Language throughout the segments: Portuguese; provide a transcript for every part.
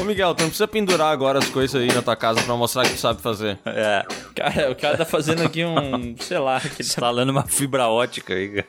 Ô Miguel, tu não precisa pendurar agora as coisas aí na tua casa pra mostrar que tu sabe fazer. É. Cara, o cara tá fazendo aqui um, sei lá, que tá Instalando uma fibra ótica aí.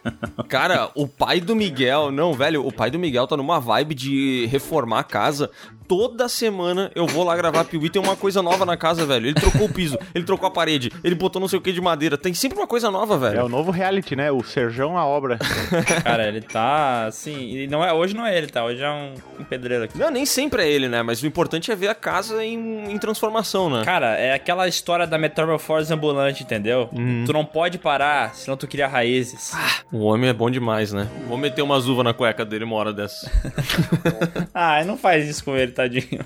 Cara, o pai do Miguel, não, velho, o pai do Miguel tá numa vibe de reformar a casa. Toda semana eu vou lá gravar Piuí, tem uma coisa nova na casa, velho. Ele trocou o piso, ele trocou a parede, ele botou não sei o que de madeira. Tem sempre uma coisa nova, É velho. o novo reality, né? O Serjão a obra. Cara, ele tá assim. E não é, hoje não é ele, tá? Hoje é um, um pedreiro aqui. Não, nem sempre é ele, né? Mas o importante é ver a casa em, em transformação, né? Cara, é aquela história da metamorfose ambulante, entendeu? Tu não pode parar, senão tu cria raízes. O homem é bom demais, né? Vou meter umas uvas na cueca dele uma hora dessa. Ah, não faz isso com ele, tadinho.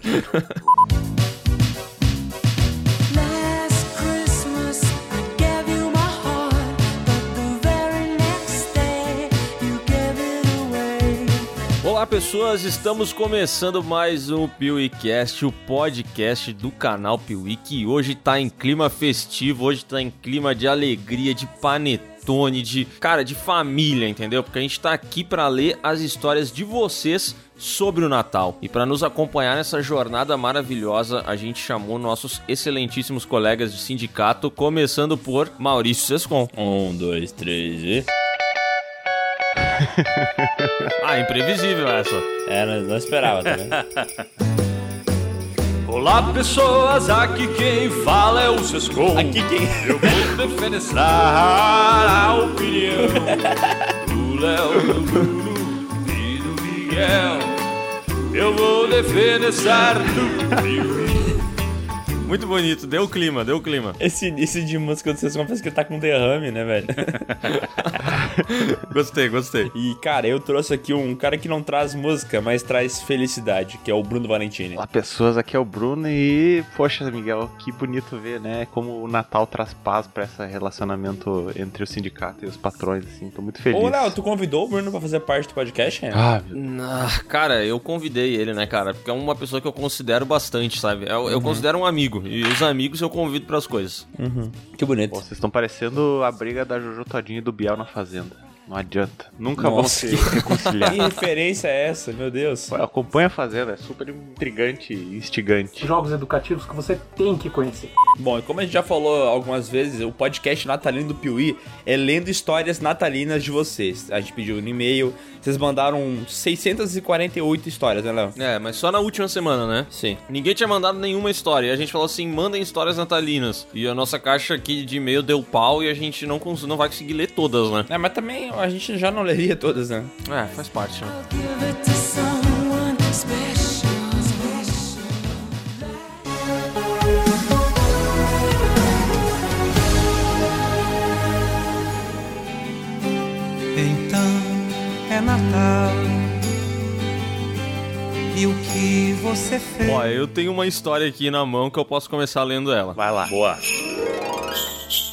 Olá, pessoas, estamos começando mais um PeeWeeCast, o podcast do canal Piuí, que hoje tá em clima festivo, hoje tá em clima de alegria, de panetone, de, cara, de família, entendeu? Porque a gente tá aqui pra ler as histórias de vocês sobre o Natal. E para nos acompanhar nessa jornada maravilhosa, a gente chamou nossos excelentíssimos colegas de sindicato, começando por Maurício Sescon. Um, dois, três e. Ah, imprevisível essa. É, não, não esperava, tá vendo? Olá, pessoas, aqui quem fala é o Sescon. Aqui quem. Eu vou defenestrar a opinião do Léo, do Bruno e do Miguel. Eu vou defenestrar do Piuí. Muito bonito, deu o clima, deu o clima. Esse início de música do Sessão parece que ele tá com derrame, né, velho? Gostei, gostei. E, cara, eu trouxe aqui um cara que não traz música, mas traz felicidade, que é o Bruno Valentini. Olá, pessoas, aqui é o Bruno e, poxa, Miguel, que bonito ver, né? Como o Natal traz paz pra esse relacionamento entre o sindicato e os patrões, assim. Tô muito feliz. Ô, Léo, tu convidou o Bruno pra fazer parte do podcast, né? Ah, meu Ah, cara, eu convidei ele, né, cara? Porque é uma pessoa que eu considero bastante, sabe? Eu, eu considero um amigo. E os amigos eu convido pras coisas. Que bonito. Pô, vocês estão parecendo a briga da Jojo Todinho e do Biel na Fazenda. Não adianta. Nunca vão Nossa, se que- reconciliar. Que referência é essa, meu Deus? Acompanha a Fazenda, é super intrigante e instigante. jogos educativos que você tem que conhecer. Bom, e como a gente já falou algumas vezes, o podcast natalino do Piuí é lendo histórias natalinas de vocês. A gente pediu no e-mail, vocês mandaram 648 histórias, né, Léo? É, mas só na última semana, né? Sim. Ninguém tinha mandado nenhuma história. E a gente falou assim: mandem histórias natalinas. E a nossa caixa aqui de e-mail deu pau e a gente não, cons- não vai conseguir ler todas, né? É, mas também a gente já não leria todas, né? É, faz parte, né? Então é Natal. E o que você fez? Ó, eu tenho uma história aqui na mão que eu posso começar lendo ela. Vai lá. Boa.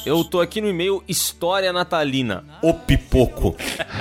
Eu tô aqui no e-mail História Natalina, o pipoco.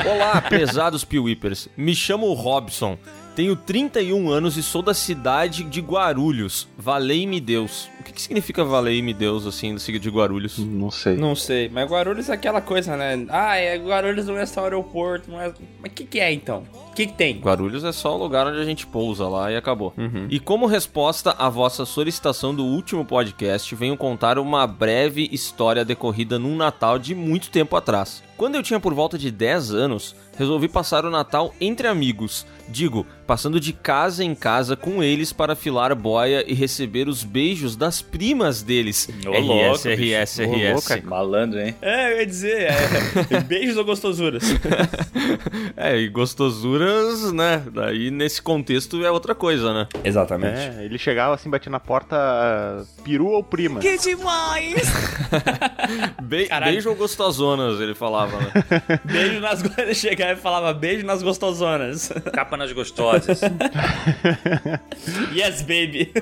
Olá, prezados piuípers. Me chamo Robson. Tenho 31 anos e sou da cidade de Guarulhos. Valei-me Deus. O que, que significa valei-me Deus, assim, de Guarulhos? Não sei. Não sei, mas Guarulhos é aquela coisa, né? Ah, é Guarulhos não é só aeroporto, não é... Mas o que, que é então? O que, que tem? Guarulhos é só o lugar onde a gente pousa lá e acabou. E como resposta à vossa solicitação do último podcast, venho contar uma breve história decorrida num Natal de muito tempo atrás. Quando eu tinha por volta de 10 anos, resolvi passar o Natal entre amigos. Digo, passando de casa em casa com eles para filar boia e receber os beijos das primas deles. Ô, louco, RS, RS, Ô, RS. louco, é Malandro, hein? É, eu ia dizer, é... beijos ou gostosuras? É, e gostosuras, né? Daí nesse contexto é outra coisa, né? Exatamente. É, ele chegava assim, batia na porta, ah, peru ou prima? Que demais! Be Caralho. beijo ou gostosonas, ele falava, né? Beijo nas... Ele chegava e falava beijo nas gostosonas. Capa nas gostosas. yes, baby.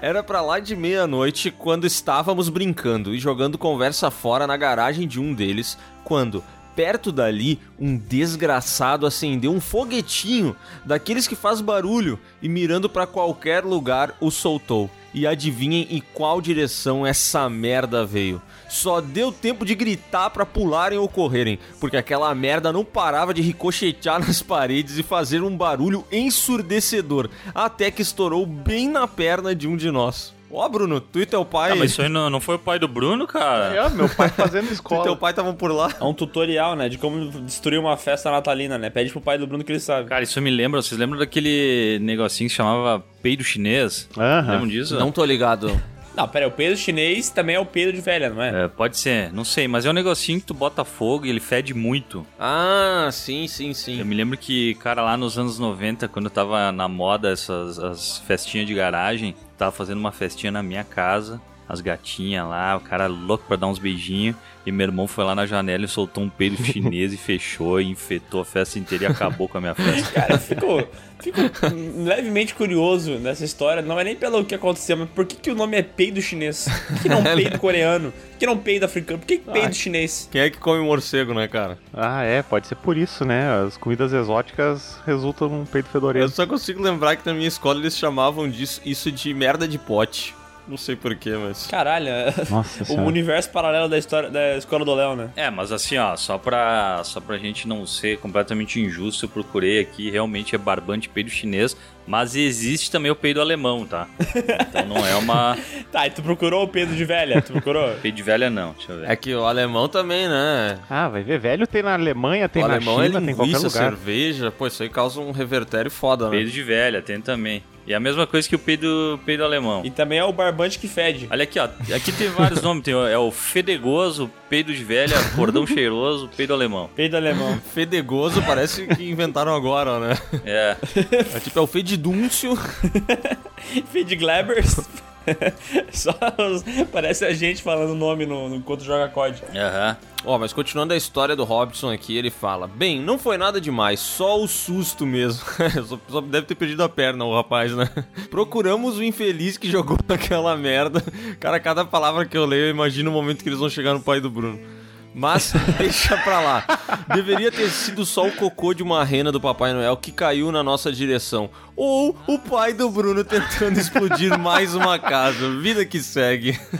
Era pra lá de meia-noite quando estávamos brincando e jogando conversa fora na garagem de um deles, quando, perto dali, um desgraçado acendeu um foguetinho, daqueles que faz barulho, e mirando pra qualquer lugar o soltou. E adivinhem em qual direção essa merda veio. Só deu tempo de gritar pra pularem ou correrem, porque aquela merda não parava de ricochetear nas paredes e fazer um barulho ensurdecedor, até que estourou bem na perna de um de nós. Ó, Bruno, tu e teu pai. Ah, mas isso aí não, não foi o pai do Bruno, cara? É, meu pai fazendo Tu e teu escola. pai estavam por lá. É um tutorial, né? De como destruir uma festa natalina, né? Pede pro pai do Bruno que ele sabe. Cara, isso me lembra, vocês lembram daquele negocinho que chamava peido chinês? Aham. Lembram disso? Não tô ligado. Não, pera aí, o peido chinês também é o peido de velha, não é? É, pode ser, não sei, mas é um negocinho que tu bota fogo e ele fede muito. Ah, sim, sim, Eu sim. me lembro que, cara, lá nos anos 90, quando tava na moda essas as festinhas de garagem, tava fazendo uma festinha na minha casa, as gatinhas lá, o cara louco pra dar uns beijinhos, e meu irmão foi lá na janela e soltou um peido chinês e fechou e infetou a festa inteira e acabou com a minha festa. Cara, eu fico, fico levemente curioso nessa história. Não é nem pelo que aconteceu, mas por que, que o nome é peido chinês? Por que não peido coreano? Por que não peido africano? Por que que peido chinês? Quem é que come morcego, né, cara? Ah, é, pode ser por isso, né? As comidas exóticas resultam num peito Eu fedorento. só consigo lembrar que na minha escola eles chamavam disso, isso de merda de pote. Não sei porquê, mas. Caralho, é Nossa o senhora. universo paralelo da história da escola do Léo, né? É, mas assim, ó, só pra, só pra gente não ser completamente injusto, eu procurei aqui, realmente é barbante peido chinês, mas existe também o peido alemão, tá? Então não é uma Tá, e tu procurou o peido de velha? Tu procurou? peido de velha não, deixa eu ver. É que o alemão também, né? Ah, vai ver, velho tem na Alemanha, tem o na alemão China, é tem em qualquer lugar. cerveja. Pô, isso aí causa um revertério foda, né? Peido de velha, tem também. E a mesma coisa que o peido, peido alemão. E também é o barbante que fede. Olha aqui, ó. Aqui tem vários nomes. Tem, o- é o fedegoso, peido de velha, cordão cheiroso, peido alemão. Peido alemão. Fedegoso parece que inventaram agora, né? É. É tipo, é o fedidúncio. Fede Glebers. Só os- parece a gente falando o nome no, no enquanto joga COD. Aham. Ó, mas continuando a história do Robson aqui, ele fala: Bem, não foi nada demais, só o susto mesmo. só, só deve ter perdido a perna o rapaz, né? Procuramos o infeliz que jogou naquela merda. Cara, cada palavra que eu leio, eu imagino o momento que eles vão chegar no pai do Bruno. Mas deixa pra lá. Deveria ter sido só o cocô de uma rena do Papai Noel que caiu na nossa direção. Ou o pai do Bruno tentando explodir mais uma casa. Vida que segue.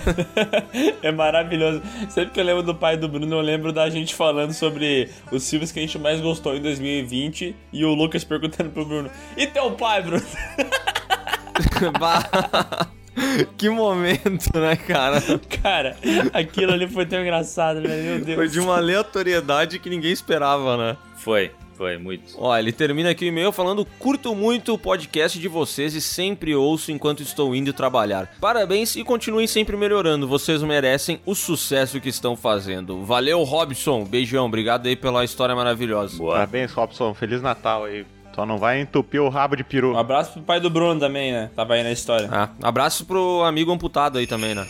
É maravilhoso. Sempre que eu lembro do pai do Bruno, eu lembro da gente falando sobre os filmes que a gente mais gostou em 2020 e o Lucas perguntando pro Bruno: E teu pai, Bruno? Que momento, né, cara? Cara, aquilo ali foi tão engraçado, velho. Meu Deus. Foi de uma aleatoriedade que ninguém esperava, né? Foi, foi, muito. Ó, ele termina aqui o e-mail falando: Curto muito o podcast de vocês e sempre ouço enquanto estou indo trabalhar. Parabéns e continuem sempre melhorando. Vocês merecem o sucesso que estão fazendo. Valeu, Robson. Beijão, obrigado aí pela história maravilhosa. Boa. Parabéns, Robson. Feliz Natal aí. Só não vai entupir o rabo de peru. Um abraço pro pai do Bruno também, né? Tava aí na história. Ah, abraço pro amigo amputado aí também, né?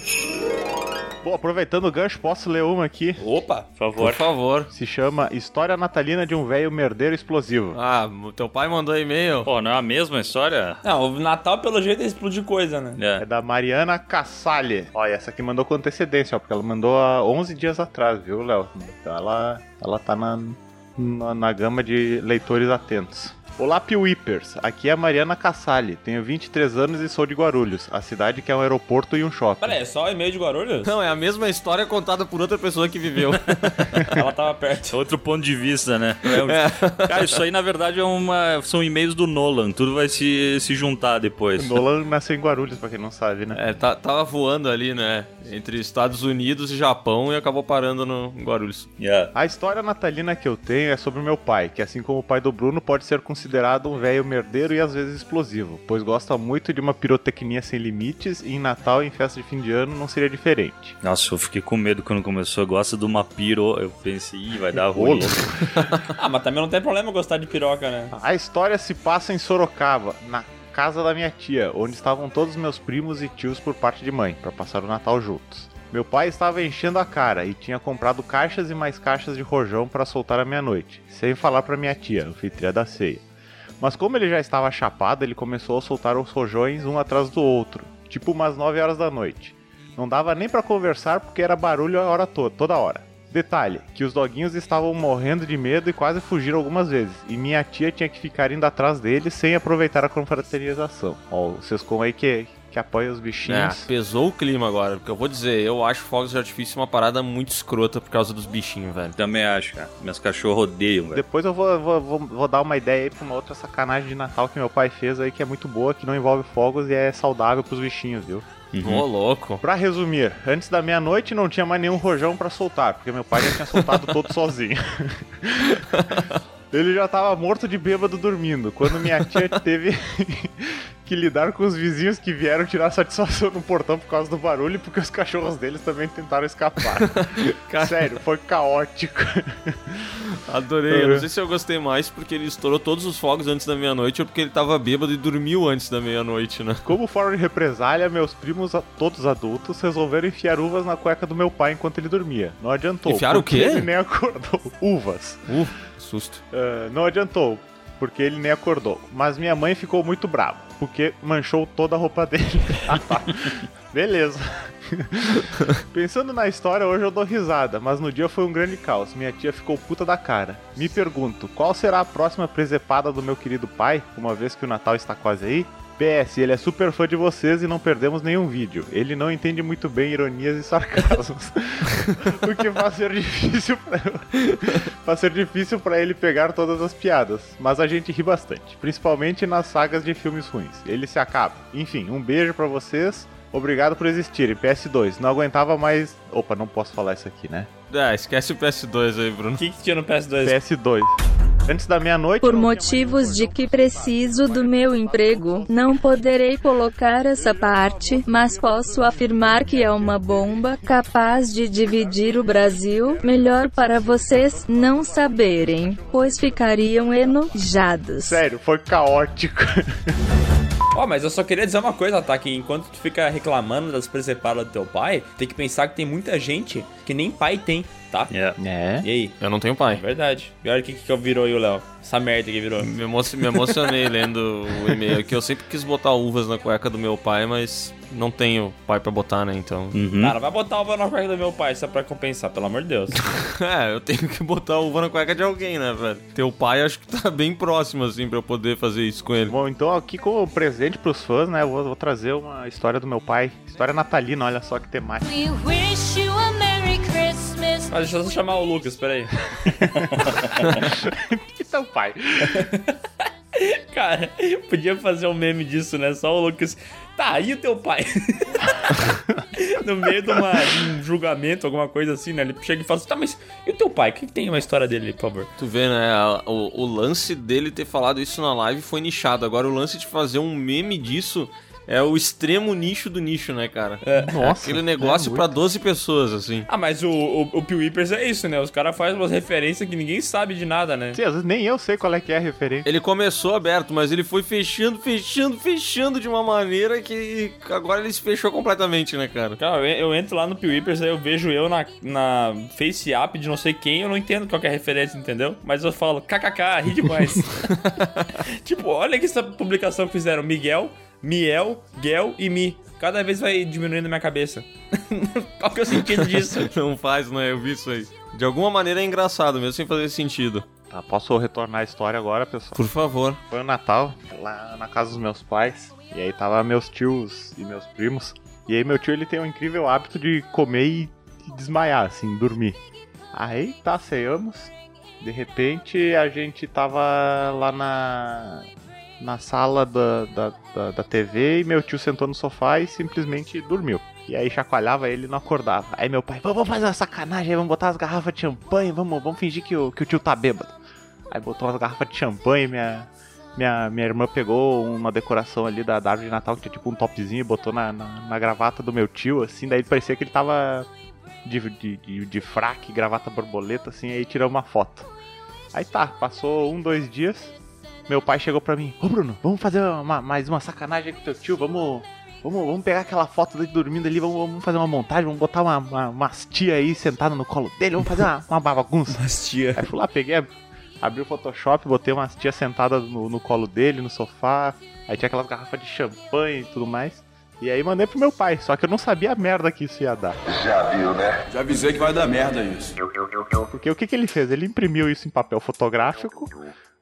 Pô, aproveitando o gancho, posso ler uma aqui? Opa! Por favor. Por favor. Se chama História Natalina de um Velho Merdeiro Explosivo. Ah, teu pai mandou e-mail. Pô, não é a mesma história? Não, o Natal, pelo jeito, é explodir coisa, né? É É. da Mariana Cassalli. Olha, essa aqui mandou com antecedência, ó, porque ela mandou há 11 dias atrás, viu, Léo? Então ela, ela tá na, na, na gama de leitores atentos. Olá, Piuípers. Aqui é a Mariana Cassalli. Tenho 23 anos e sou de Guarulhos, a cidade que é um aeroporto e um shopping. Pera aí, é só e-mail de Guarulhos? Não, é a mesma história contada por outra pessoa que viveu. Ela tava perto. Outro ponto de vista, né? É um- Cara, isso aí na verdade é uma... são e-mails do Nolan. Tudo vai se, se juntar depois. Nolan nasceu em Guarulhos, pra quem não sabe, né? É, tá- tava voando ali, né? Entre Estados Unidos e Japão e acabou parando no em Guarulhos. Yeah. A história natalina que eu tenho é sobre o meu pai, que assim como o pai do Bruno pode ser considerado um velho merdeiro e às vezes explosivo, pois gosta muito de uma pirotecnia sem limites e em Natal e em festa de fim de ano não seria diferente. Nossa, eu fiquei com medo quando começou. Gosta de uma piro. Eu pensei, ih, vai dar ruim. louco. Ah, mas também não tem problema gostar de piroca, né? A história se passa em Sorocaba, na casa da minha tia, onde estavam todos meus primos e tios por parte de mãe, para passar o Natal juntos. Meu pai estava enchendo a cara e tinha comprado caixas e mais caixas de rojão para soltar à meia-noite, sem falar para minha tia, anfitriã da ceia. Mas como ele já estava chapado, ele começou a soltar os rojões um atrás do outro, tipo umas 9 horas da noite. Não dava nem para conversar porque era barulho a hora toda, toda hora. Detalhe, que os doguinhos estavam morrendo de medo e quase fugiram algumas vezes, e minha tia tinha que ficar indo atrás deles sem aproveitar a confraternização. Ó, o Sescom aí que, que apoia os É, bichinhos. pesou o clima agora, porque eu vou dizer, eu acho fogos de artifício uma parada muito escrota por causa dos bichinhos, velho. Também acho, cara. Meus cachorros odeiam, velho. Depois eu vou, vou, vou, vou dar uma ideia aí pra uma outra sacanagem de Natal que meu pai fez aí, que é muito boa, que não envolve fogos e é saudável pros bichinhos, viu? Ô, louco. Pra resumir, antes da meia-noite não tinha mais nenhum rojão pra soltar, porque meu pai já tinha soltado todo sozinho. Ele já tava morto de bêbado dormindo, quando minha tia teve que lidar com os vizinhos que vieram tirar satisfação no portão por causa do barulho, porque os cachorros deles também tentaram escapar. Sério, foi caótico. Adorei. Eu não sei se eu gostei mais porque ele estourou todos os fogos antes da meia-noite ou porque ele tava bêbado e dormiu antes da meia-noite, né? Como forma de represália, meus primos, todos adultos, resolveram enfiar uvas na cueca do meu pai enquanto ele dormia. Não adiantou. Enfiaram o quê? Ele nem acordou. Uvas. Uh, susto. Ah, não adiantou, porque ele nem acordou. Mas minha mãe ficou muito brava, porque manchou toda a roupa dele. Beleza. Pensando na história, hoje eu dou risada, mas no dia foi um grande caos. Minha tia ficou puta da cara. Me pergunto, qual será a próxima presepada do meu querido pai, uma vez que o Natal está quase aí? PS, ele é super fã de vocês e não perdemos nenhum vídeo. Ele não entende muito bem ironias e sarcasmos. o que faz ser difícil pra, faz ser difícil pra ele pegar todas as piadas. Mas a gente ri bastante, principalmente nas sagas de filmes ruins. Ele se acaba. Enfim, um beijo pra vocês. Obrigado por existirem. PS2, não aguentava mais. Opa, não posso falar isso aqui, né? É, esquece o PS2 aí, Bruno. O que, que tinha no PS2? PS2. Antes da meia-noite. Por motivos de que preciso do meu emprego, não poderei colocar essa parte, mas posso afirmar que é uma bomba capaz de dividir o Brasil. Melhor para vocês não saberem, pois ficariam enojados. Sério, foi caótico. Ó, mas eu só queria dizer uma coisa, tá? Que enquanto tu fica reclamando das presepadas do teu pai, tem que pensar que tem muita gente que nem pai tem, tá? É. É. E aí? Eu não tenho É pai. verdade. E olha o que, que virou aí o Léo. Essa merda que virou. Me, emo- me emocionei lendo o e-mail que eu sempre quis botar uvas na cueca do meu pai, mas não tenho pai pra botar, né? Então. Uhum. Cara, vai botar uva na cueca do meu pai, só pra compensar, pelo amor de Deus. É, eu tenho que botar uva na cueca de alguém, né, velho? Teu pai acho que tá bem próximo, assim, pra eu poder fazer isso com ele. Bom, então aqui como presente pros fãs, né? Eu vou, vou trazer uma história do meu pai. História natalina, olha só que temática. We wish you a Christmas. Mas deixa eu só chamar o Lucas, peraí. que teu pai? Cara, podia fazer um meme disso, né? Só o Lucas. Tá, e o teu pai? no meio de, uma- de um julgamento, alguma coisa assim, né? Ele chega e fala assim: tá, mas e o teu pai? O que, que tem uma história dele, por favor? Tu vê, né? O, o lance dele ter falado isso na live foi nichado. Agora, o lance de fazer um meme disso é o extremo nicho do nicho, né, cara? Nossa, Aquele negócio é pra 12 pessoas, assim. Ah, mas o, o, o é isso, né? Os caras fazem umas referências que ninguém sabe de nada, né? Sim, às vezes nem eu sei qual é que é a referência. Ele começou aberto, mas ele foi fechando, fechando, fechando de uma maneira que agora ele se fechou completamente, né, cara? Cara, eu, eu entro lá no Pee Whippers, aí eu vejo eu na, na Face App de não sei quem, eu não entendo qual que é a referência, entendeu? Mas eu falo, kkk, ri demais. tipo, olha que essa publicação que fizeram, Miguel, Miel, Gel e Mi. Cada vez vai diminuindo a minha cabeça. qual que é o sentido disso? Não faz, né? Eu vi isso aí. De alguma maneira é engraçado, mesmo sem fazer sentido. Tá, posso retornar a história agora, pessoal? Por favor. Foi o Natal, lá na casa dos meus pais. E aí tava meus tios e meus primos. E aí meu tio ele tem um incrível hábito de comer e desmaiar, assim, dormir. Aí tá, ceiamos. De repente a gente tava lá na. Na sala da, da, da, da TV e meu tio sentou no sofá e simplesmente dormiu. E aí chacoalhava ele e não acordava. Aí meu pai, vamos fazer uma sacanagem vamos botar as garrafas de champanhe, vamos, vamos fingir que o, que o tio tá bêbado. Aí botou umas garrafas de champanhe, minha, minha, minha irmã pegou uma decoração ali da, da árvore de Natal que tinha tipo um topzinho e botou na, na, na gravata do meu tio, assim, daí parecia que ele tava de, de, de, de fraque, gravata borboleta, assim, aí tirou uma foto. Aí tá, passou um, dois dias, meu pai chegou pra mim, ô Bruno, vamos fazer uma- mais uma sacanagem com teu tio, vamos. Vamos, vamos pegar aquela foto dele dormindo ali, vamos, vamos fazer uma montagem, vamos botar uma, uma, umas tia aí sentada no colo dele, vamos fazer uma, uma bagunça. Mas tia. Aí fui lá, peguei, abri o Photoshop, botei umas tia sentadas no, no colo dele, no sofá. Aí tinha aquelas garrafas de champanhe e tudo mais. E aí mandei pro meu pai, só que eu não sabia a merda que isso ia dar. Já avisei que vai dar merda isso. Porque o que, que ele fez? Ele imprimiu isso em papel fotográfico,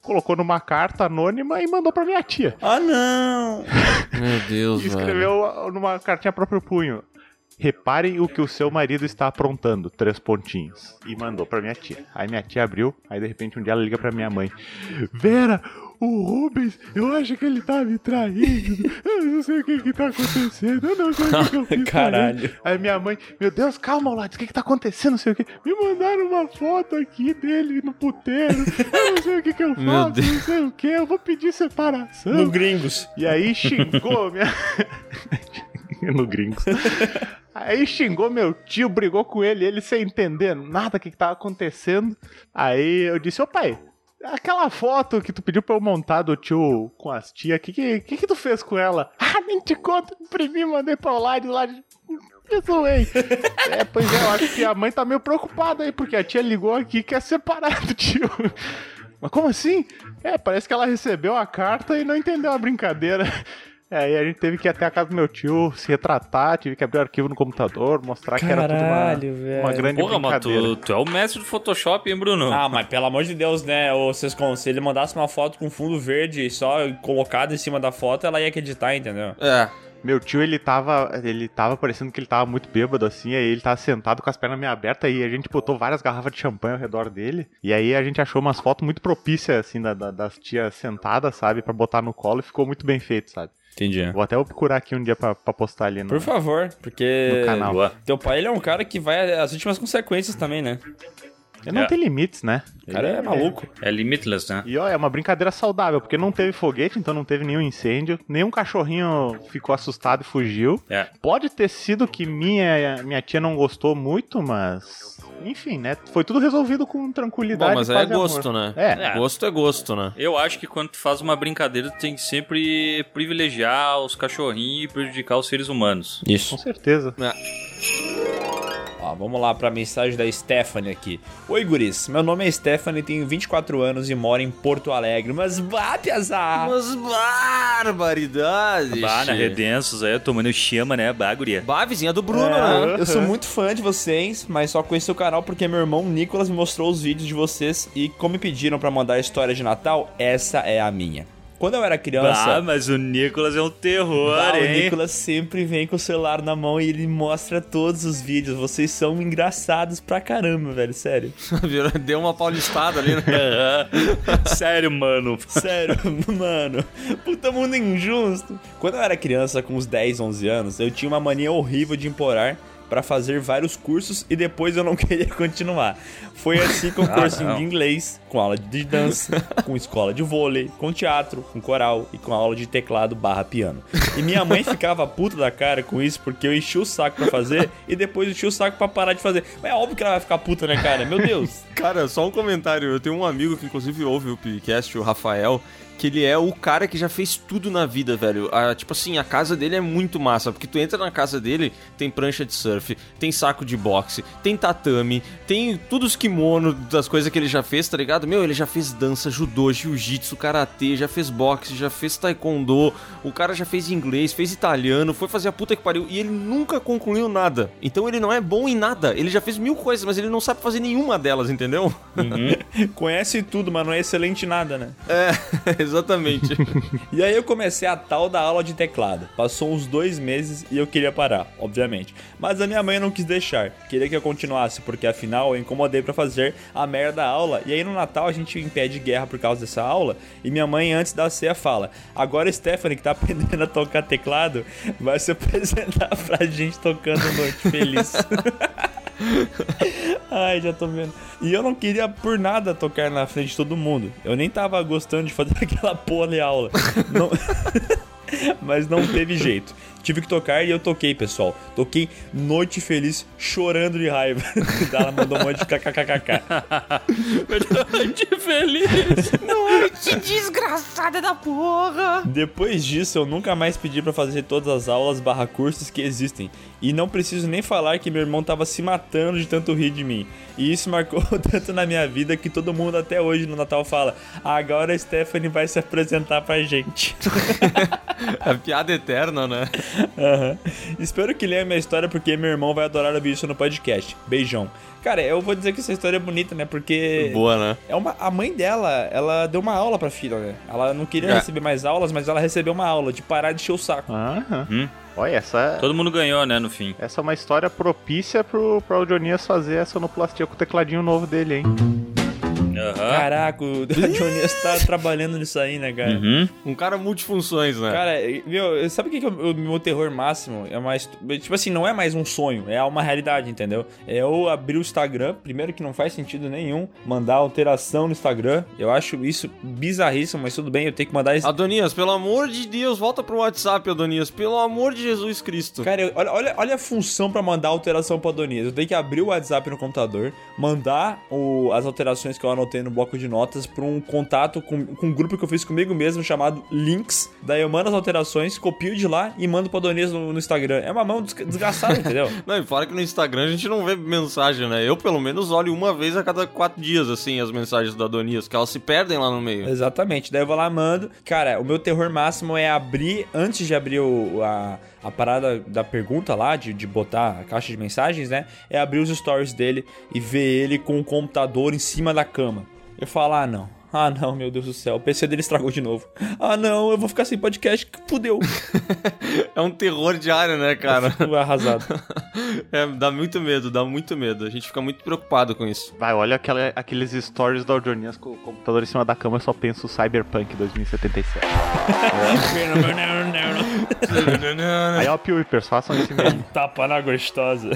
colocou numa carta anônima e mandou pra minha tia. Ah, não! Meu Deus, E velho. escreveu numa cartinha próprio punho. Reparem o que o seu marido está aprontando, três pontinhos. E mandou pra minha tia. Aí minha tia abriu, aí de repente um dia ela liga pra minha mãe. Vera, o Rubens, eu acho que ele tá me traindo. Eu não sei o que que tá acontecendo. Eu não sei o que, que eu fiz. Caralho. ele." Aí minha mãe, meu Deus, calma, Lattes, o que que tá acontecendo? Não sei o que. Me mandaram uma foto aqui dele no puteiro. Eu não sei o que que eu faço, não sei o que. Eu vou pedir separação. No Gringos. E aí xingou minha. no gringos. Aí xingou meu tio, brigou com ele, ele sem entender nada o que, que tava acontecendo. Aí eu disse, ô pai, aquela foto que tu pediu pra eu montar do tio com as tias, o que, que, que que tu fez com ela? Ah, nem te conto, imprimi, mandei pra de lá zoei. É, pois é, eu acho que a mãe tá meio preocupada aí, porque a tia ligou aqui e quer separar do tio. Mas como assim? É, parece que ela recebeu a carta e não entendeu a brincadeira. É, aí a gente teve que ir até a casa do meu tio, se retratar, tive que abrir o arquivo no computador, mostrar que era Caralho, tudo uma, velho. uma grande Porra, mas brincadeira. tu, tu é o mestre do Photoshop, hein, Bruno? Ah, mas pelo amor de Deus, né? Ô, Sescon, se ele mandasse uma foto com fundo verde só colocado em cima da foto, ela ia acreditar, entendeu? É. Meu tio, ele tava, ele tava parecendo que ele tava muito bêbado, assim, aí ele tava sentado com as pernas meio abertas e a gente botou várias garrafas de champanhe ao redor dele. E aí a gente achou umas fotos muito propícias, assim, da- da- das tias sentadas, sabe, pra botar no colo e ficou muito bem feito, sabe. Entendi. Vou até procurar aqui um dia pra, pra postar ali no, Por favor, porque. no canal. Boa. Teu pai, ele é um cara que vai às últimas consequências também, né? Ele não É. tem limites, né? O cara é maluco. É limitless, né? E ó, é uma brincadeira saudável, porque não teve foguete, então não teve nenhum incêndio, nenhum cachorrinho ficou assustado e fugiu. É. Pode ter sido que minha, minha tia não gostou muito, mas. Enfim, né? Foi tudo resolvido com tranquilidade. Bom, mas é e amor. gosto, né? É. Gosto é gosto, né? Eu acho que quando tu faz uma brincadeira, tu tem que sempre privilegiar os cachorrinhos e prejudicar os seres humanos. Com Isso. certeza. Vamos lá pra mensagem da Stephanie aqui. Oi, guris. Meu nome é Stephanie, tenho 24 anos e moro em Porto Alegre. Mas vá, piazá! Umas barbaridades. Bah, na Redensos aí, tomando chama, né? Bah, guria. Bah, vizinha do Bruno, É, né? eu sou muito fã de vocês, mas só conheci o canal porque meu irmão Nicolas me mostrou os vídeos de vocês e como me pediram pra mandar a história de Natal, essa é a minha. Quando eu era criança, Ah, mas o Nicolas é um terror, Bah, o hein? Nicolas sempre vem com o celular na mão e ele mostra todos os vídeos. Vocês são engraçados pra caramba, velho, sério. Deu uma paulistada ali, né? Sério, mano. Sério, mano. Puta mundo injusto. Quando eu era criança, com uns 10, 11 anos, eu tinha uma mania horrível de implorar pra fazer vários cursos e depois eu não queria continuar. Foi assim com cursinho não. de inglês, com aula de dança, com escola de vôlei, com teatro, com coral e com aula de teclado barra piano. E minha mãe ficava puta da cara com isso porque eu enchi o saco pra fazer e depois enchi o saco pra parar de fazer. Mas é óbvio que ela vai ficar puta, né, cara? Meu Deus. Cara, só um comentário. Eu tenho um amigo que inclusive ouve o podcast, o Rafael, que ele é o cara que já fez tudo na vida, velho. Ah, tipo assim, a casa dele é muito massa, porque tu entra na casa dele, tem prancha de surf, tem saco de boxe, tem tatame, tem todos os kimono das coisas que ele já fez, tá ligado? Meu, ele já fez dança, judô, jiu-jitsu, karatê, já fez boxe, já fez taekwondo, o cara já fez inglês, fez italiano, foi fazer a puta que pariu, e ele nunca concluiu nada. Então ele não é bom em nada. Ele já fez mil coisas, mas ele não sabe fazer nenhuma delas, entendeu? Conhece tudo, mas não é excelente em nada, né? É, exatamente. E aí eu comecei a tal da aula de teclado. Passou uns dois meses e eu queria parar, obviamente. Mas a minha mãe não quis deixar. Queria que eu continuasse, porque afinal eu incomodei pra fazer a merda da aula. E aí no Natal a gente impede guerra por causa dessa aula. E minha mãe, antes da ceia, fala: Agora Stephanie, que tá aprendendo a tocar teclado, vai se apresentar pra gente tocando Noite Feliz. Ai, já tô vendo. E eu não queria por nada tocar na frente de todo mundo. Eu nem tava gostando de fazer aquela porra de aula. Não- Mas não teve jeito. Tive que tocar e eu toquei, pessoal. Toquei Noite Feliz chorando de raiva. Ela mandou um monte de kkkk. Noite feliz. Que desgraçada da porra! Depois disso, eu nunca mais pedi pra fazer todas as aulas barra cursos que existem. E não preciso nem falar que meu irmão tava se matando de tanto rir de mim. E isso marcou tanto na minha vida que todo mundo até hoje no Natal fala: agora a Stephanie vai se apresentar pra gente. É piada eterna, né? Aham. Espero que leia minha história porque meu irmão vai adorar ouvir isso no podcast. Beijão. Cara, eu vou dizer que essa história é bonita, né? Porque. Boa, né? É uma, a mãe dela, ela deu uma aula pra filha, né? Ela não queria É. receber mais aulas, mas ela recebeu uma aula de parar de encher o saco. Aham. Hum. Olha, essa, Todo mundo ganhou, né, no fim. essa é uma história propícia pro, pro Audionias fazer essa sonoplastia com o tecladinho novo dele, hein? Aham. Caraca, o Dionias tá trabalhando nisso aí, né, cara? Uhum. Um cara multifunções, né? Cara, meu, sabe o que, que é o meu terror máximo? É mais. Tipo assim, não é mais um sonho, é uma realidade, entendeu? É eu abrir o Instagram, primeiro que não faz sentido nenhum, mandar alteração no Instagram. Eu acho isso bizarríssimo, mas tudo bem, eu tenho que mandar isso. Adonias, pelo amor de Deus, volta pro WhatsApp, Adonias. Pelo amor de Jesus Cristo. Cara, eu- olha, olha, olha a função pra mandar alteração pro Adonias. Eu tenho que abrir o WhatsApp no computador, mandar o- as alterações que eu anotei no bloco de notas pra um contato com, com um grupo que eu fiz comigo mesmo chamado Links. Daí eu mando as alterações, copio de lá e mando pro Adonias no, no Instagram. É uma mão desgraçada, entendeu? Não, e fora que no Instagram a gente não vê mensagem, né? Eu, pelo menos, olho uma vez a cada quatro dias, assim, as mensagens do Adonias, que elas se perdem lá no meio. Exatamente. Daí eu vou lá, mando. Cara, o meu terror máximo é abrir, antes de abrir o- a, a parada da pergunta lá, de, de botar a caixa de mensagens, né? É abrir os stories dele e ver ele com o computador em cima da cama. Eu falo, ah, não. Ah, não, meu Deus do céu. O PC dele estragou de novo. Ah, não, eu vou ficar sem podcast. Fudeu. É um terror diário, né, cara? Fico arrasado. É, dá muito medo, dá muito medo. A gente fica muito preocupado com isso. Vai, olha aquela- aqueles stories da Audionias com o computador em cima da cama, eu só penso Cyberpunk 2077. Aí, ó, Pewipers, façam esse mesmo. Tapa na gostosa.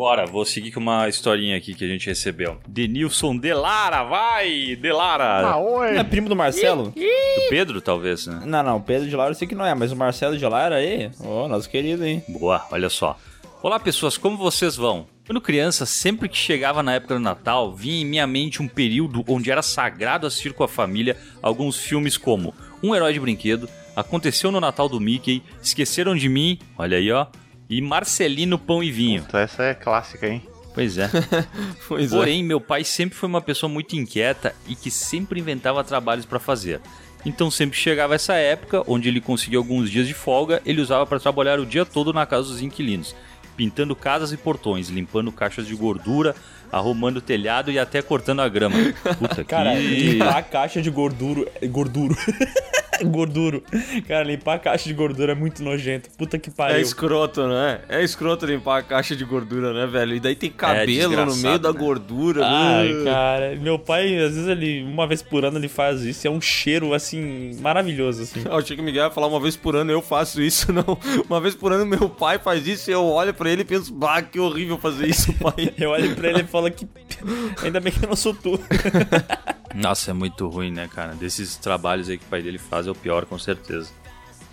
Bora, vou seguir com uma historinha aqui que a gente recebeu. Denilson Delara, vai! Delara! Ah, oi! É primo do Marcelo? Do Pedro, talvez, né? Não, não, o Pedro de Lara eu sei que não é, mas o Marcelo de Lara aí, ô, nosso querido, hein? Boa, olha só. Olá, pessoas, como vocês vão? Quando criança, sempre que chegava na época do Natal, vinha em minha mente um período onde era sagrado assistir com a família alguns filmes como Um Herói de Brinquedo, Aconteceu no Natal do Mickey, Esqueceram de Mim, olha aí, ó, e Marcelino Pão e Vinho. Então essa é clássica, hein? Pois é. Pois é. Porém, meu pai sempre foi uma pessoa muito inquieta e que sempre inventava trabalhos pra fazer. Então, sempre que chegava essa época, onde ele conseguia alguns dias de folga, ele usava para trabalhar o dia todo na casa dos inquilinos, pintando casas e portões, limpando caixas de gordura, arrumando o telhado e até cortando a grama. Puta Cara, que... limpar a caixa de gordura. Gorduro. Gorduro. Cara, limpar a caixa de gordura é muito nojento. Puta que É pariu. escroto, né? É escroto limpar a caixa de gordura, né, velho? E daí tem cabelo no desgraçado, meio da né? gordura. Ai, Uh. cara. Meu pai, às vezes, ele, uma vez por ano, ele faz isso. É um cheiro, assim, maravilhoso, assim. Ah, o Chico Miguel ia falar uma vez por ano, eu faço isso, não. Uma vez por ano meu pai faz isso e eu olho pra ele e penso, bah, que horrível fazer isso, pai. Eu olho pra ele e falo que. Ainda bem que eu não sou tu. Nossa, é muito ruim, né, cara? Desses trabalhos aí que o pai dele faz é o pior, com certeza.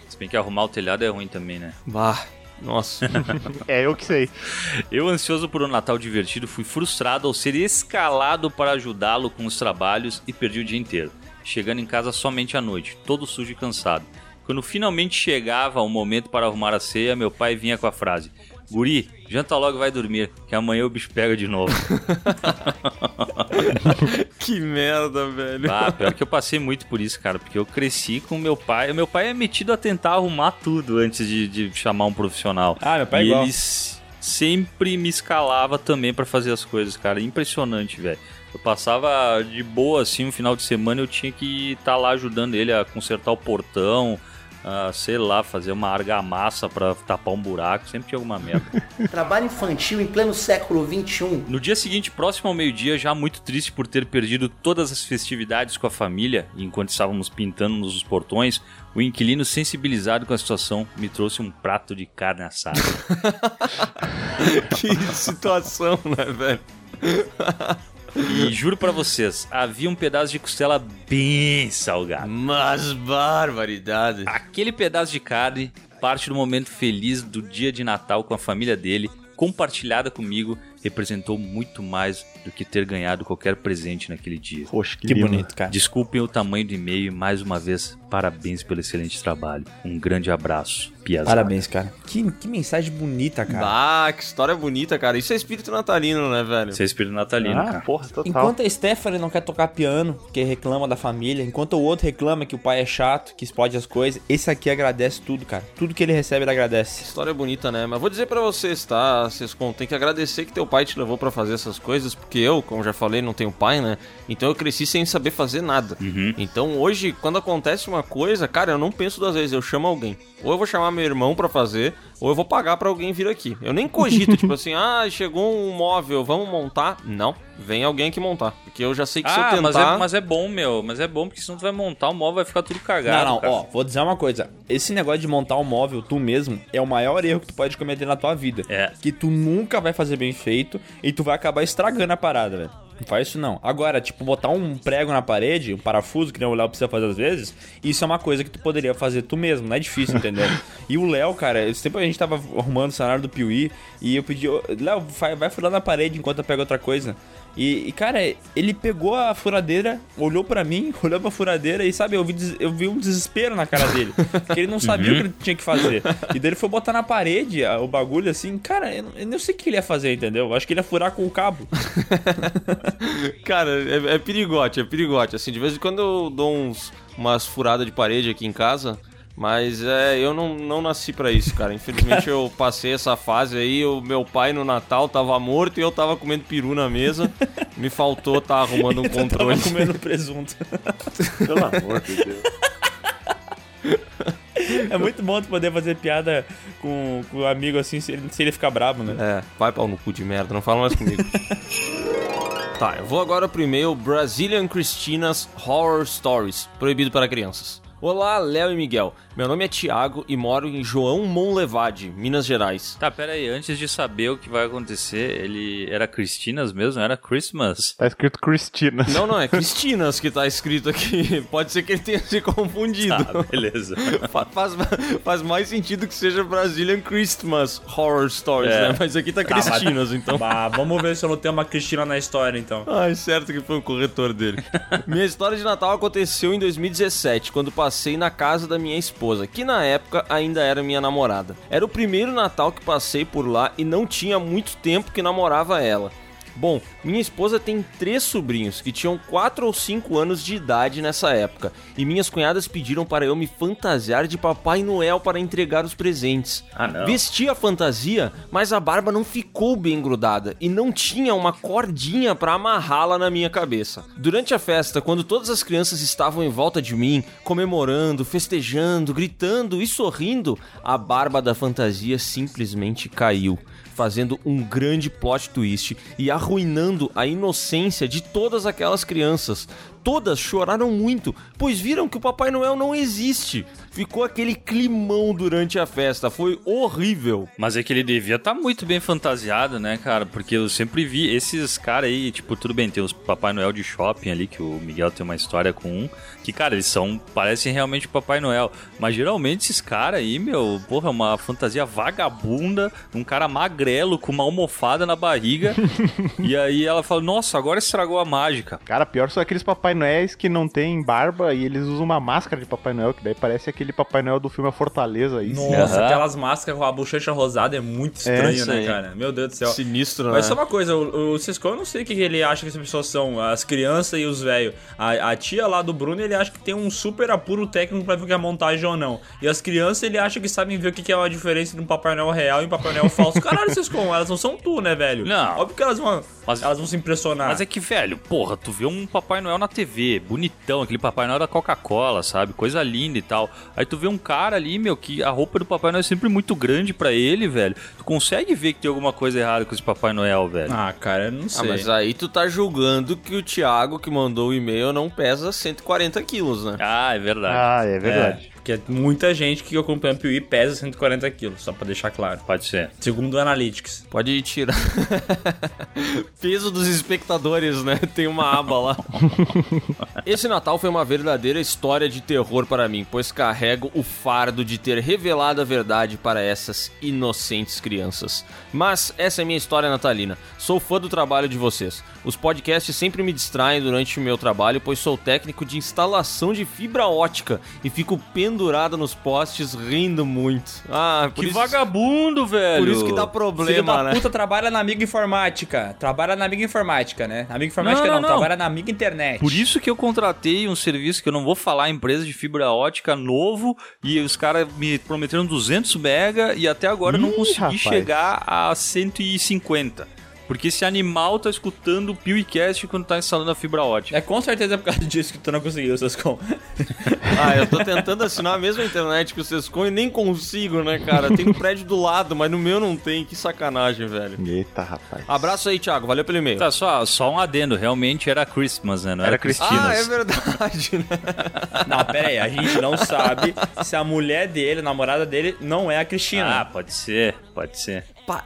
Se bem que arrumar o telhado é ruim também, né? Bah, nossa. É, eu que sei. Eu, ansioso por um Natal divertido, fui frustrado ao ser escalado para ajudá-lo com os trabalhos e perdi o dia inteiro, chegando em casa somente à noite, todo sujo e cansado. Quando finalmente chegava o momento para arrumar a ceia, meu pai vinha com a frase: Guri, janta logo e vai dormir, que amanhã o bicho pega de novo. que merda, velho. Ah, pior que eu passei muito por isso, cara, porque eu cresci com meu pai. Meu pai é metido a tentar arrumar tudo antes de, de chamar um profissional. Ah, meu pai é e igual. ele s- sempre me escalava também pra fazer as coisas, cara. Impressionante, velho. Eu passava de boa assim, um final de semana eu tinha que estar lá ajudando ele a consertar o portão, a, sei lá, fazer uma argamassa pra tapar um buraco, sempre tinha alguma merda. Trabalho infantil em pleno século um. XXI. No dia seguinte, próximo ao meio-dia, já muito triste por ter perdido todas as festividades com a família, enquanto estávamos pintando nos portões, o inquilino, sensibilizado com a situação, me trouxe um prato de carne assada. que situação, né, velho? E juro pra vocês, havia um pedaço de costela bem salgado. Mas barbaridade. Aquele pedaço de carne, parte do momento feliz do dia de Natal com a família dele, compartilhada comigo, representou muito mais do que ter ganhado qualquer presente naquele dia. Poxa, que, Que bonito, cara. Desculpem o tamanho do e-mail e mais uma vez, parabéns pelo excelente trabalho. Um grande abraço. Piazada. Parabéns, cara. Que, que mensagem bonita, cara. Ah, que história bonita, cara. Isso é espírito natalino, né, velho? Você é espírito natalino, Ah, cara. porra, total. Enquanto a Stephanie não quer tocar piano, porque reclama da família, enquanto o outro reclama que o pai é chato, que explode as coisas, esse aqui agradece tudo, cara. Tudo que ele recebe, ele agradece. História bonita, né? Mas vou dizer pra vocês, tá? Vocês tem que agradecer que teu pai te levou pra fazer essas coisas, porque eu, como já falei, não tenho pai, né? Então eu cresci sem saber fazer nada. Então hoje, quando acontece uma coisa, cara, eu não penso duas vezes, eu chamo alguém. Ou eu vou chamar meu irmão pra fazer, ou eu vou pagar pra alguém vir aqui. Eu nem cogito, tipo assim, ah, chegou um móvel, vamos montar? Não, vem alguém aqui montar. Porque eu já sei que se eu Ah, tentar... mas é, mas é bom, meu. Mas é bom, porque senão tu vai montar o móvel vai ficar tudo cagado. não, não, cara. ó, vou dizer uma coisa. Esse negócio de montar um móvel tu mesmo é o maior erro que tu pode cometer na tua vida. É. Que tu nunca vai fazer bem feito e tu vai acabar estragando a parada, velho. Não faz isso não. Agora, tipo, botar um prego na parede, um parafuso, que nem o Léo precisa fazer às vezes, isso é uma coisa que tu poderia fazer tu mesmo, não é difícil, entendeu? e o Léo, cara, esse tempo a gente tava arrumando o cenário do Piuí e eu pedi, "Ô, Léo, vai, vai furar na parede enquanto eu pego outra coisa. E, e, cara, ele pegou a furadeira, olhou pra mim, olhou pra furadeira e, sabe, eu vi, eu vi um desespero na cara dele. Porque ele não sabia o que ele tinha que fazer. E daí ele foi botar na parede a- o bagulho assim, cara, eu, não- eu não sei o que ele ia fazer, entendeu? Eu acho que ele ia furar com o cabo. Cara, é, é perigote, é perigote. Assim, de vez em quando eu dou uns, umas furadas de parede aqui em casa, mas é, eu não, não nasci pra isso, cara. Infelizmente eu passei essa fase aí, o meu pai no Natal tava morto e eu tava comendo peru na mesa. Me faltou tá arrumando um Eu tava controle. comendo presunto. Pelo amor de Deus. É muito bom tu poder fazer piada com, com o amigo assim, se ele, se ele ficar bravo, né? É, vai pau no cu de merda, não fala mais comigo. tá, eu vou agora pro e-mail Brazilian Christina's Horror Stories, proibido para crianças. Olá, Léo e Miguel. Meu nome é Thiago e moro em João Monlevade, Minas Gerais. Tá, pera aí, antes de saber o que vai acontecer, ele era Cristinas mesmo? Era Christmas? Tá escrito Cristina. Não, não, é Cristinas que tá escrito aqui. Pode ser que ele tenha se confundido. Ah, beleza. Fa- faz, faz mais sentido que seja Brazilian Christmas Horror Stories, É. né? Mas aqui tá Cristinas, então. Bah, vamos ver se eu não tenho uma Cristina na história, então. Ai, certo que foi o corretor dele. minha história de Natal aconteceu em 2017, quando passei na casa da minha esposa, que na época ainda era minha namorada. Era o primeiro Natal que passei por lá e não tinha muito tempo que namorava ela. Bom, minha esposa tem três sobrinhos que tinham 4 ou 5 anos de idade nessa época, e minhas cunhadas pediram para eu me fantasiar de Papai Noel para entregar os presentes. Ah, não. Vesti a fantasia, mas a barba não ficou bem grudada e não tinha uma cordinha para amarrá-la na minha cabeça. Durante a festa, quando todas as crianças estavam em volta de mim, comemorando, festejando, gritando e sorrindo, a barba da fantasia simplesmente caiu fazendo um grande plot twist e arruinando a inocência de todas aquelas crianças. Todas choraram muito, pois viram que o Papai Noel não existe. Ficou aquele climão durante a festa, foi horrível. Mas é que ele devia estar muito bem fantasiado, né, cara? Porque eu sempre vi esses caras aí, tipo, tudo bem, tem os Papai Noel de shopping ali, que o Miguel tem uma história com um, que, cara, eles são, parecem realmente Papai Noel. Mas geralmente esses caras aí, meu, porra, é uma fantasia vagabunda, um cara magrelo com uma almofada na barriga. e aí ela fala, nossa, agora estragou a mágica. Cara, pior são aqueles Papai Noéis que não tem barba e eles usam uma máscara de Papai Noel, que daí parece aquele Papai Noel do filme A Fortaleza. Isso. Nossa, Aham. aquelas máscaras com a bochecha rosada é muito estranho, isso né, aí. cara? Meu Deus do céu. Sinistro, Mas né? só uma coisa, o, o Cisco, eu não sei o que ele acha que essas pessoas são, as crianças e os velhos. A, a tia lá do Bruno, ele acha que tem um super apuro técnico pra ver o que é montagem ou não. E as crianças, ele acha que sabem ver o que que é a diferença de um Papai Noel real e um Papai Noel falso. Caralho, Cisco, elas não são tu, né, velho? Não. Óbvio que elas vão, Mas- elas vão se impressionar. Mas é que, velho, porra, tu vê um Papai Noel na TV, bonitão, aquele Papai Noel da Coca-Cola, sabe? Coisa linda e tal. Aí tu vê um cara ali, meu, que a roupa do Papai Noel é sempre muito grande pra ele, velho. Tu consegue ver que tem alguma coisa errada com esse Papai Noel, velho. Ah, cara, eu não Ah, sei. mas aí tu tá julgando que o Thiago que mandou o e-mail não pesa 140 quilos, né? Ah, é verdade. Ah, é verdade. É, porque muita gente que acompanha o Piuí pesa 140 quilos, só pra deixar claro. Pode ser. Segundo o Analytics. Pode tirar. Peso dos espectadores, né? Tem uma aba lá. Esse Natal foi uma verdadeira história de terror para mim, pois carrego o fardo de ter revelado a verdade para essas inocentes crianças. Mas essa é minha história natalina. Sou fã do trabalho de vocês. Os podcasts sempre me distraem durante o meu trabalho, pois sou técnico de instalação de fibra ótica e fico pendurado nos postes rindo muito. Ah, por Que isso, vagabundo, velho. por isso que dá Filho problema, da né? puta trabalha na amiga informática. Trabalha na amiga informática, né? Amiga informática Não, não, não, trabalha na amiga internet. Por isso que eu contratei um serviço que eu não vou falar, empresa de fibra ótica novo, e os caras me prometeram 200 mega e até agora eu não Ih, consegui rapaz. chegar a 150. Porque esse animal tá escutando o PewCast quando tá instalando a fibra ótica. É com certeza por causa disso que tu não conseguiu, Sescom. Ah, eu tô tentando assinar a mesma internet que o Sescom e nem consigo, né, cara? Tem no prédio do lado, mas no meu não tem. Que sacanagem, velho. Eita, rapaz. Abraço aí, Thiago. Valeu pelo e-mail. Tá, só, só um adendo, realmente era Christmas, né? Não era, Era Cristinas. Ah, é verdade, né? Não, pera aí, a gente não sabe se a mulher dele, a namorada dele, não é a Cristina. Ah, pode ser, pode ser.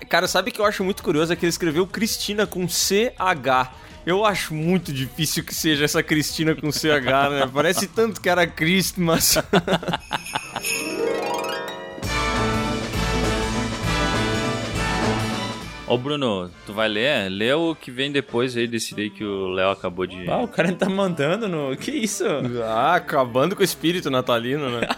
Cara, sabe que eu acho muito curioso? É que ele escreveu Cristina com CH. Eu acho muito difícil que seja essa Cristina com CH, né? Parece tanto que era Christmas. Ô, Bruno, tu vai ler? Lê o que vem depois aí desse daí que o Léo acabou de... Ah, o cara tá mandando no. Que isso? ah, acabando com o espírito natalino, né?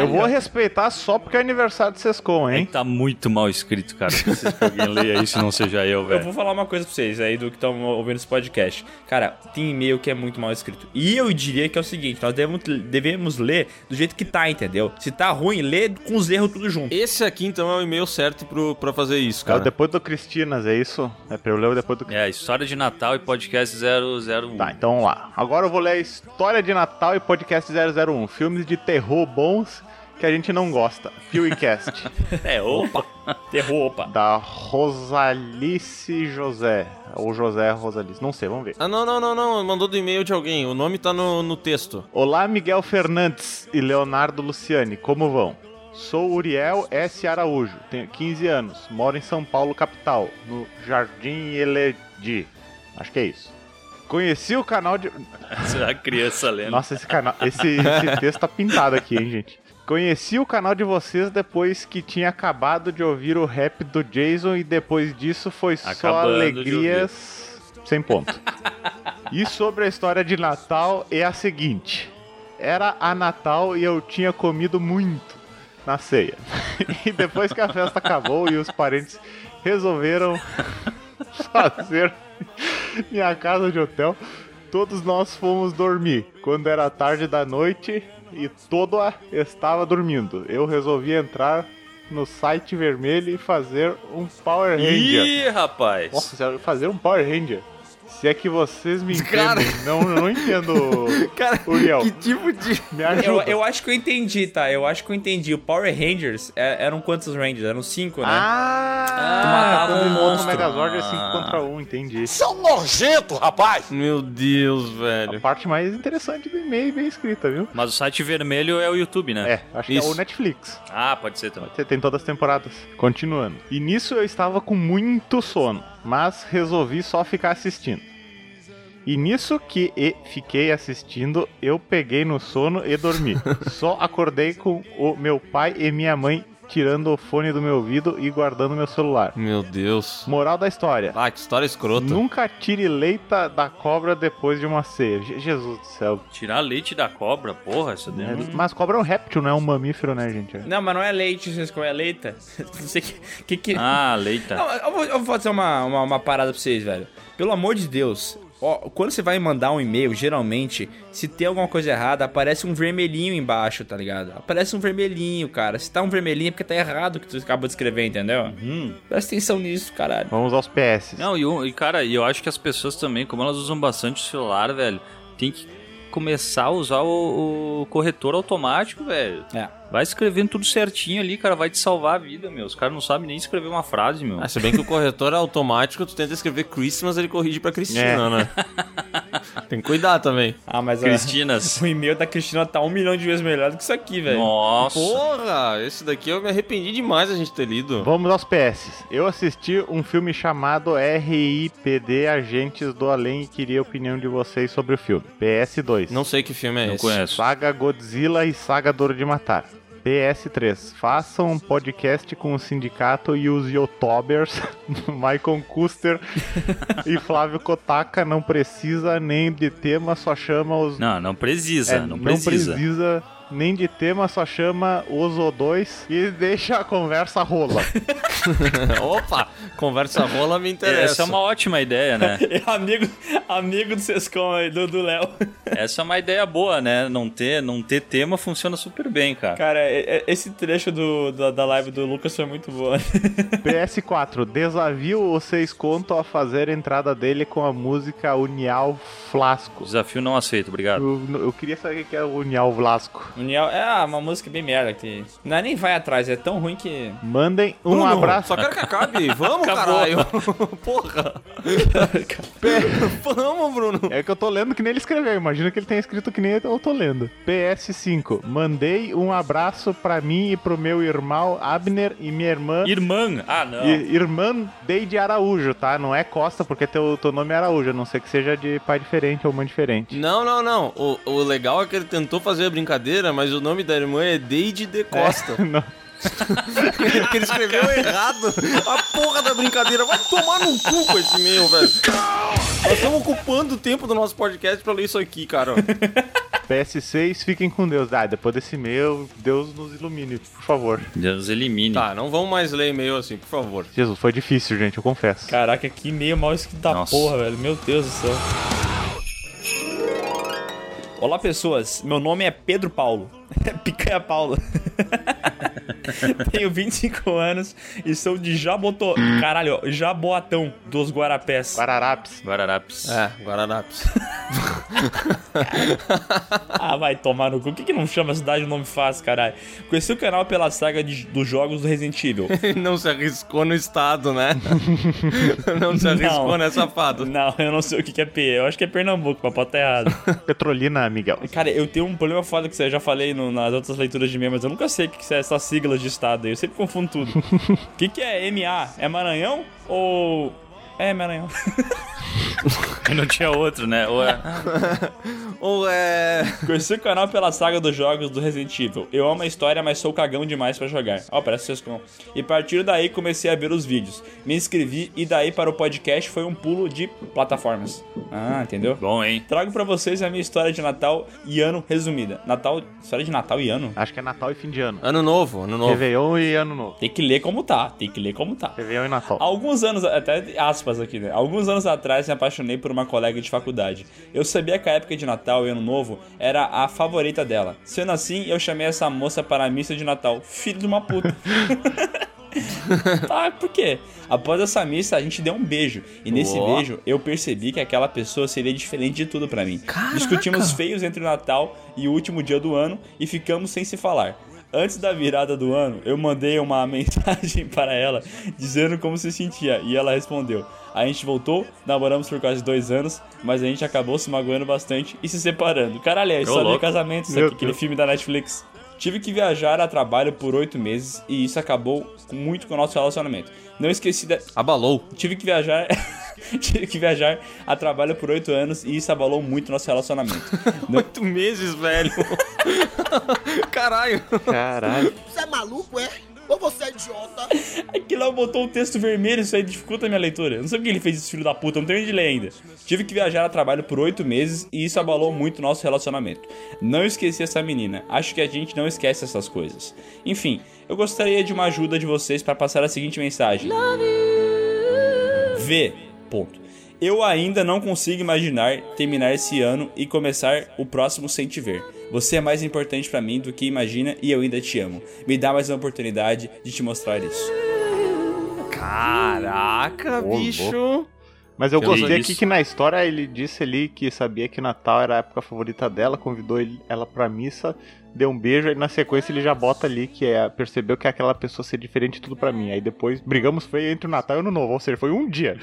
Eu vou respeitar só porque é aniversário de Sescom, É hein? que tá muito mal escrito, cara. Preciso que alguém leia isso, não seja eu, Eu velho. vou falar uma coisa pra vocês aí do que estão ouvindo esse podcast. Cara, tem e-mail que é muito mal escrito. E eu diria que é o seguinte: nós devemos, devemos ler do jeito que tá, entendeu? Se tá ruim, lê com os erros tudo junto. Esse aqui, então, é o e-mail certo pro, pra fazer isso, É o cara. depois do É isso? É pra eu ler depois do É, história de Natal e podcast 001. Tá, então vamos lá. Agora eu vou ler a história de Natal e podcast 001. Filmes de terror bons que a gente não gosta. PewCast. É, opa! Terror, opa. da Rosalice José. Ou José Rosalice. Não sei, vamos ver. Ah, não, não, não, não. Mandou do e-mail de alguém. O nome tá no, no texto. Olá, Miguel Fernandes e Leonardo Luciani. Como vão? Sou Uriel S. Araújo, tenho 15 anos, moro em São Paulo, capital, no Jardim Eledi. Acho que é isso. Conheci o canal de. Será a criança lendo? Nossa, esse canal. Esse, esse texto tá pintado aqui, hein, gente? Conheci o canal de vocês depois que tinha acabado de ouvir o rap do Jason e depois disso foi só Acabando de alegrias sem ponto. e sobre a história de Natal é a seguinte: era a Natal e eu tinha comido muito na ceia. e depois que a festa acabou e os parentes resolveram fazer minha casa de hotel, todos nós fomos dormir. Quando era tarde da noite e todo a estava dormindo, eu resolvi entrar no site vermelho e fazer um Power Ranger. Ih, rapaz. Nossa, fazer um Power Ranger. Se é que vocês me entendem. Cara. Não, eu não entendo, Cara, Uriel. que tipo de. Me Eu, ajuda. eu acho que eu entendi, tá? Eu acho que eu entendi. O Power Rangers é- eram quantos Rangers? Eram cinco, né? Ah, Tu matava um monstro. Megazord é 5 contra 1, entendi. Meu Deus, A velho. parte mais interessante do e-mail bem escrita, viu? Mas o site vermelho é o YouTube, né? É, acho que é Isso. o Netflix. Ah, pode ser também. Tem todas as temporadas. Continuando. E nisso eu estava com muito sono, mas resolvi só ficar assistindo. E nisso que e fiquei assistindo, eu peguei no sono e dormi. só acordei com o meu pai e minha mãe tirando o fone do meu ouvido e guardando meu celular. Meu Deus. Moral da história. Ah, que história escrota. Nunca tire leita da cobra depois de uma ceia. Je- Jesus do céu. Tirar leite da cobra, porra, isso daí É, não... Mas cobra é um réptil, não é um mamífero, né, gente? Não, mas não é leite, vocês comem é leita. Não sei que. que, que... Ah, leita. Não, eu, vou, eu vou fazer uma, uma, uma parada pra vocês, velho. Pelo amor de Deus. Ó, quando você vai mandar um e-mail, geralmente, se tem alguma coisa errada, aparece um vermelhinho embaixo, tá ligado? Aparece um vermelhinho, cara. Se tá um vermelhinho é porque tá errado o que tu acabou de escrever, entendeu? Hum. Presta atenção nisso, caralho. Vamos aos PS. Não, e, e, cara, e eu acho que as pessoas também, como elas usam bastante o celular, velho, tem que começar a usar o, o corretor automático, velho. É. Vai escrevendo tudo certinho ali, cara, vai te salvar a vida, meu. Os caras não sabem nem escrever uma frase, meu. Ah, se bem que o corretor é automático, tu tenta escrever Christmas, ele corrige pra Cristina, né? Tem que cuidar também. Ah, mas a- Cristinas. o e-mail da Cristina tá um milhão de vezes melhor do que isso aqui, velho. Nossa. Porra, esse daqui eu me arrependi demais a gente ter lido. Vamos aos PS. Eu assisti um filme chamado RIPD Agentes do Além e queria a opinião de vocês sobre o filme. PS2. Não sei que filme é Não esse. conheço. Saga Godzilla e Saga Dor de Matar. PS3. Façam um podcast com o sindicato e os youtubers Michael Custer e Flávio Kotaka. Não precisa nem de tema, só chama os. Não, não precisa, É, não precisa. precisa nem de tema, só chama os O2 e deixa a conversa rola. Opa, conversa rola me interessa. Essa é uma ótima ideia, né? amigo, amigo do Sescom aí, do Léo. Essa é uma ideia boa, né? Não ter, não ter tema funciona super bem, cara. Cara, é- é- esse trecho do, da, da live do Lucas foi muito boa. PS4. Desafio o seis conto a fazer a entrada dele com a música Unial Flasco. Desafio não aceito, obrigado. Eu, eu queria saber o que é o Unial Vlasco. União é ah, uma música bem merda que. Não, nem vai atrás, é tão ruim que. Mandem um Bruno, abraço. Só quero que acabe. Vamos, Acabou. caralho. Porra. Vamos, Bruno. É que eu tô lendo que nem ele escreveu. Imagina que ele tenha escrito que nem eu tô lendo. PS5. Mandei um abraço pra mim e pro meu irmão Abner e minha irmã. Irmã? Ah, não. I- irmã Deide Araújo, tá? Não é Costa, porque teu, teu nome é Araújo, a não ser que seja de pai diferente ou mãe diferente. Não, não, não. O, o legal é que ele tentou fazer a brincadeira, mas o nome da irmã é Deide de Costa. Não. Porque ele escreveu errado a porra da brincadeira. Vai tomar no cu com esse e-mail, velho. Nós estamos ocupando o tempo do nosso podcast pra ler isso aqui, cara. PS6, fiquem com Deus. Ah, depois desse e-mail, Deus nos ilumine, por favor. Deus elimine. Tá, não vamos mais ler e-mail assim, por favor. Jesus, foi difícil, gente, eu confesso. Caraca, que meio mal escrito da Nossa. porra, velho. Meu Deus do céu. Olá, pessoas. Meu nome é Pedro Paulo. Picanha Paulo. Tenho 25 anos e sou de Jabotó. Caralho, ó, Jaboatão dos Guarapés. Guararapes. Guararapes. É, Guararapes. Ah, vai tomar no cu. Por que, que não chama a cidade de nome fácil, caralho? Conheci o canal pela saga de- dos jogos do Resident Evil. Não se arriscou no estado, né? não se arriscou, Não. né, safado? Não, eu não sei o que, que é P. Eu acho que é Pernambuco, mas pode estar errado. Petrolina, Miguel. Cara, eu tenho um problema foda que eu já falei no- nas outras leituras de mim, mas eu nunca sei o que, que são essas siglas de estado aí. Eu sempre confundo tudo. O que, que é MA? É Maranhão ou. É Maranhão. Não tinha outro, né? Ou é... Ou é. Conheci o canal pela saga dos jogos do Resident Evil. Eu amo a história, mas sou cagão demais pra jogar. Ó, parece Sescom. E a partir daí comecei a ver os vídeos. Me inscrevi e daí para o podcast foi um pulo de plataformas. Ah, entendeu? Bom, hein? Trago pra vocês a minha história de Natal e ano resumida. Natal. História de Natal e ano? Acho que é Natal e fim de ano. Ano novo, ano novo. Réveillon e Ano Novo. Tem que ler como tá. Tem que ler como tá. Réveillon e Natal. Alguns anos, até aspas aqui, né? Alguns anos atrás me apaixonei por uma colega de faculdade. Eu sabia que a época de Natal e Ano Novo era a favorita dela. Sendo assim, eu chamei essa moça para a missa de Natal. Filho de uma puta. tá, por quê? Após essa missa, a gente deu um beijo. E nesse Ó. beijo, eu percebi que aquela pessoa seria diferente de tudo pra mim. Discutimos feios entre o Natal e o último dia do ano e ficamos sem se falar. Antes da virada do ano, eu mandei uma mensagem para ela dizendo como se sentia e ela respondeu. A gente voltou, namoramos por quase dois anos, mas a gente acabou se magoando bastante e se separando. Caralho, é história de casamento, isso aqui, aquele Deus. filme da Netflix. Tive que viajar a trabalho por oito meses e isso acabou muito com o nosso relacionamento. Não esqueci da. Abalou. Tive que viajar. Tive que viajar a trabalho por oito anos e isso abalou muito nosso relacionamento. Oito meses, velho. Caralho. Caralho. Você é maluco, é? Ou você é idiota? Aqui lá botou um texto vermelho, isso aí dificulta a minha leitura. Eu não sei por que ele fez isso, filho da puta, eu não tenho de ler ainda. Tive que viajar a trabalho por oito meses e isso abalou muito o nosso relacionamento. Não esqueci essa menina, acho que a gente não esquece essas coisas. Enfim, eu gostaria de uma ajuda de vocês para passar a seguinte mensagem. V. Ponto. Eu ainda não consigo imaginar terminar esse ano e começar o próximo sem te ver. Você é mais importante pra mim do que imagina e eu ainda te amo. Me dá mais uma oportunidade de te mostrar isso. Caraca, Ô, bicho. Mas eu Que gostei isso. aqui que na história ele disse ali que sabia que Natal era a época favorita dela, convidou ela pra missa, deu um beijo, aí na sequência ele já bota ali que é, percebeu que aquela pessoa ser diferente tudo pra mim. Aí depois brigamos feio entre o Natal e o Ano Novo, ou seja, foi um dia.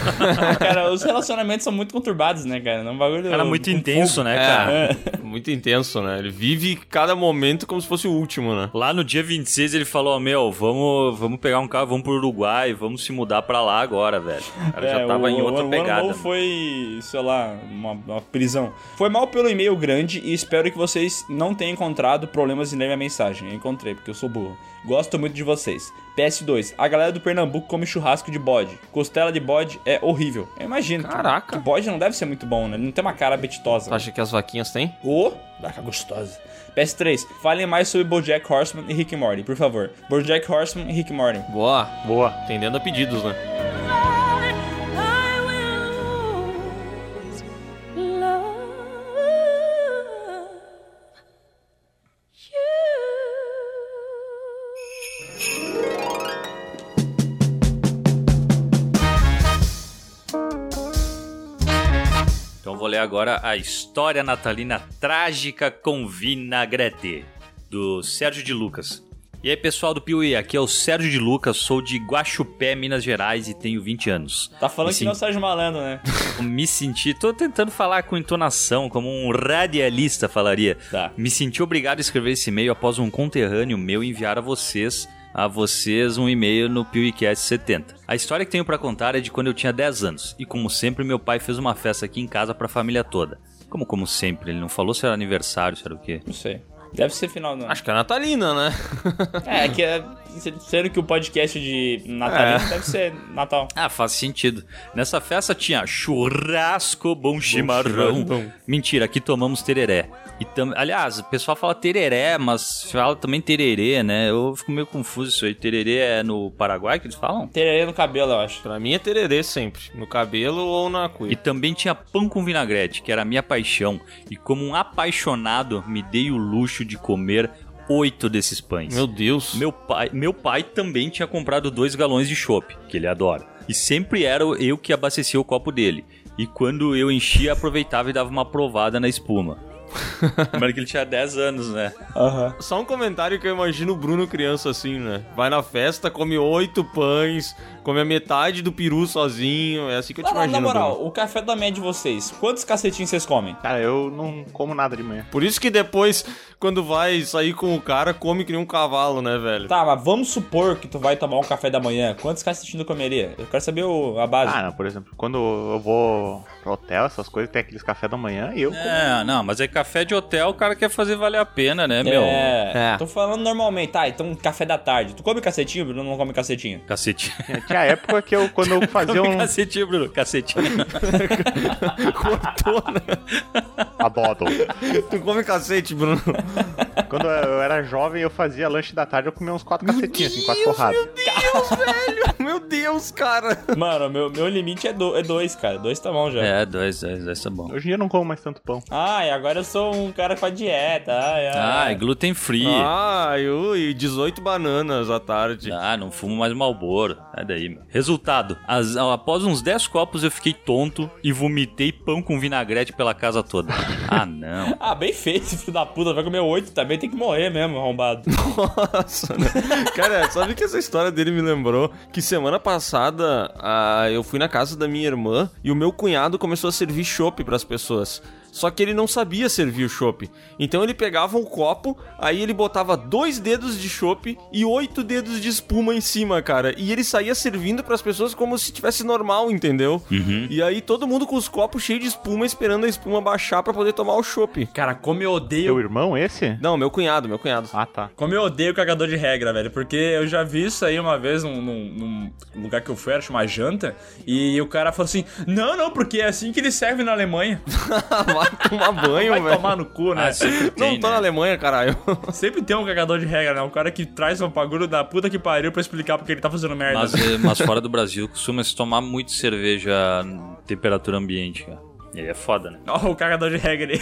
cara, os relacionamentos são muito conturbados, né, cara? É um bagulho. Cara, muito com intenso, fogo. né, cara? É. Muito intenso, né? Ele vive cada momento como se fosse o último, né? Lá no dia 26 ele falou, meu, vamos, vamos pegar um carro, vamos pro Uruguai, vamos se mudar pra lá agora, velho. O cara já É, tava o- em outra o pegada. Ano novo foi, sei lá, uma, uma prisão. Foi mal pelo e-mail grande e espero que vocês não tenham encontrado problemas em ler minha mensagem. Eu encontrei, porque eu sou burro. Gosto muito de vocês. PS2. A galera do Pernambuco come churrasco de bode. Costela de bode é horrível. Eu imagino. que- Caraca. Que bode não deve ser muito bom, né? Ele não tem uma cara apetitosa. Tu acha que as vaquinhas têm? Ô, vaca gostosa. PS3. Falem mais sobre Bojack Horseman e Rick and Morty, por favor. Bojack Horseman e Rick and Morty. Boa. Boa. Atendendo a pedidos, né? Ler agora a história natalina trágica com vinagrete, do Sérgio de Lucas. E aí, pessoal do Piuí, aqui é o Sérgio de Lucas, sou de Guaxupé, Minas Gerais e tenho 20 anos. Tá falando Me que não é Sérgio Malandro, né? Me senti, tô tentando falar com entonação, como um radialista falaria. Tá. Me senti obrigado a escrever esse e-mail após um conterrâneo meu enviar a vocês, a vocês um e-mail no PewCast 70. A história que tenho pra contar é de quando eu tinha 10 anos, e como sempre meu pai fez uma festa aqui em casa pra família toda. Como como sempre, ele não falou se era aniversário, se era o quê. Não sei. Deve ser final do ano. Acho que é natalina, né? É, que é. Sendo que o podcast de Natalino deve ser Natal. Ah, faz sentido. Nessa festa tinha churrasco, bom chimarrão. chimarrão. Mentira, aqui tomamos tereré. E tam... Aliás, o pessoal fala tereré, mas fala também tererê, né? Eu fico meio confuso isso aí. Tererê é no Paraguai que eles falam? Tererê no cabelo, eu acho. Pra mim é tererê sempre. No cabelo ou na E cuia. também tinha pão com vinagrete, que era a minha paixão. E como um apaixonado, me dei o luxo de comer oito desses pães. Meu Deus. Meu pai, meu pai também tinha comprado dois galões de chopp, que ele adora. E sempre era eu que abastecia o copo dele. E quando eu enchia, aproveitava e dava uma provada na espuma. Mas que ele tinha 10 anos, né? Aham. Só um comentário que eu imagino o Bruno criança assim, né? Vai na festa, come oito pães, come a metade do peru sozinho. É assim que eu te Na, na imagino. moral, Bruno. o café da manhã de vocês, quantos cacetinhos vocês comem? Cara, eu não como nada de manhã. Por isso que depois, quando vai sair com o cara, come que nem um cavalo, né, velho? Tá, mas vamos supor que tu vai tomar um café da manhã. Quantos cacetinhos tu comeria? Eu quero saber o- a base. Ah, não, por exemplo, quando eu vou pro hotel, essas coisas, tem aqueles café da manhã e eu como. É, não, mas é café de hotel, o cara quer fazer valer a pena, né, meu? É, É. tô falando normalmente. Tá, então café da tarde. Tu come cacetinho, Bruno? Não come cacetinho? Cacetinho. Tinha época que eu, quando eu fazia um. Cacetinho, Bruno. Cacetinho. Cortou, né? Adoro. Tu come cacete, Bruno. Quando eu era jovem, eu fazia lanche da tarde, eu comia uns quatro cacetinhos, assim, quatro porradas. Meu Deus, velho. Meu Deus, cara. Mano, meu, meu limite é, do, é dois, cara. Dois tá bom já. é, dois, dois, dois tá bom. Hoje em dia eu não como mais tanto pão. Ai, agora eu sou um cara com a dieta. Ai, ai. Ah, é gluten free. Ah, e 18 bananas à tarde. Ah, não fumo mais Malboro. Sai daí, meu. Resultado: as- após uns 10 copos eu fiquei tonto e vomitei pão com vinagrete pela casa toda. Ah, não. Ah, bem feito, filho da puta. Vai comer oito também, tem que morrer mesmo, arrombado. Nossa, né? Cara, sabe que essa história dele me lembrou? Que semana passada ah, eu fui na casa da minha irmã e o meu cunhado começou a servir chopp pras pessoas. Só que ele não sabia servir o chopp. Então ele pegava um copo, aí ele botava dois dedos de chopp e oito dedos de espuma em cima, cara. E ele saía servindo pras pessoas como se tivesse normal, entendeu? E aí todo mundo com os copos cheios de espuma, esperando a espuma baixar pra poder tomar o chopp. Cara, como eu odeio. Teu irmão, esse? Não, meu cunhado, meu cunhado. Ah, tá. Como eu odeio cagador de regra, velho. Porque eu já vi isso aí uma vez num, num- num lugar que eu fui, era uma janta. E o cara falou assim: Não, não, porque é assim que eles servem na Alemanha. Vai tomar banho, Vai velho. tomar no cu, né? Ah, sempre Não tem, tô né? na Alemanha, caralho. Sempre tem um cagador de regra, né? Um cara que traz um bagulho da puta que pariu pra explicar porque ele tá fazendo merda. Mas, eh, mas fora do Brasil costuma se tomar muito cerveja em temperatura ambiente, cara. E aí é foda, né? Ó, o cagador de regra ali.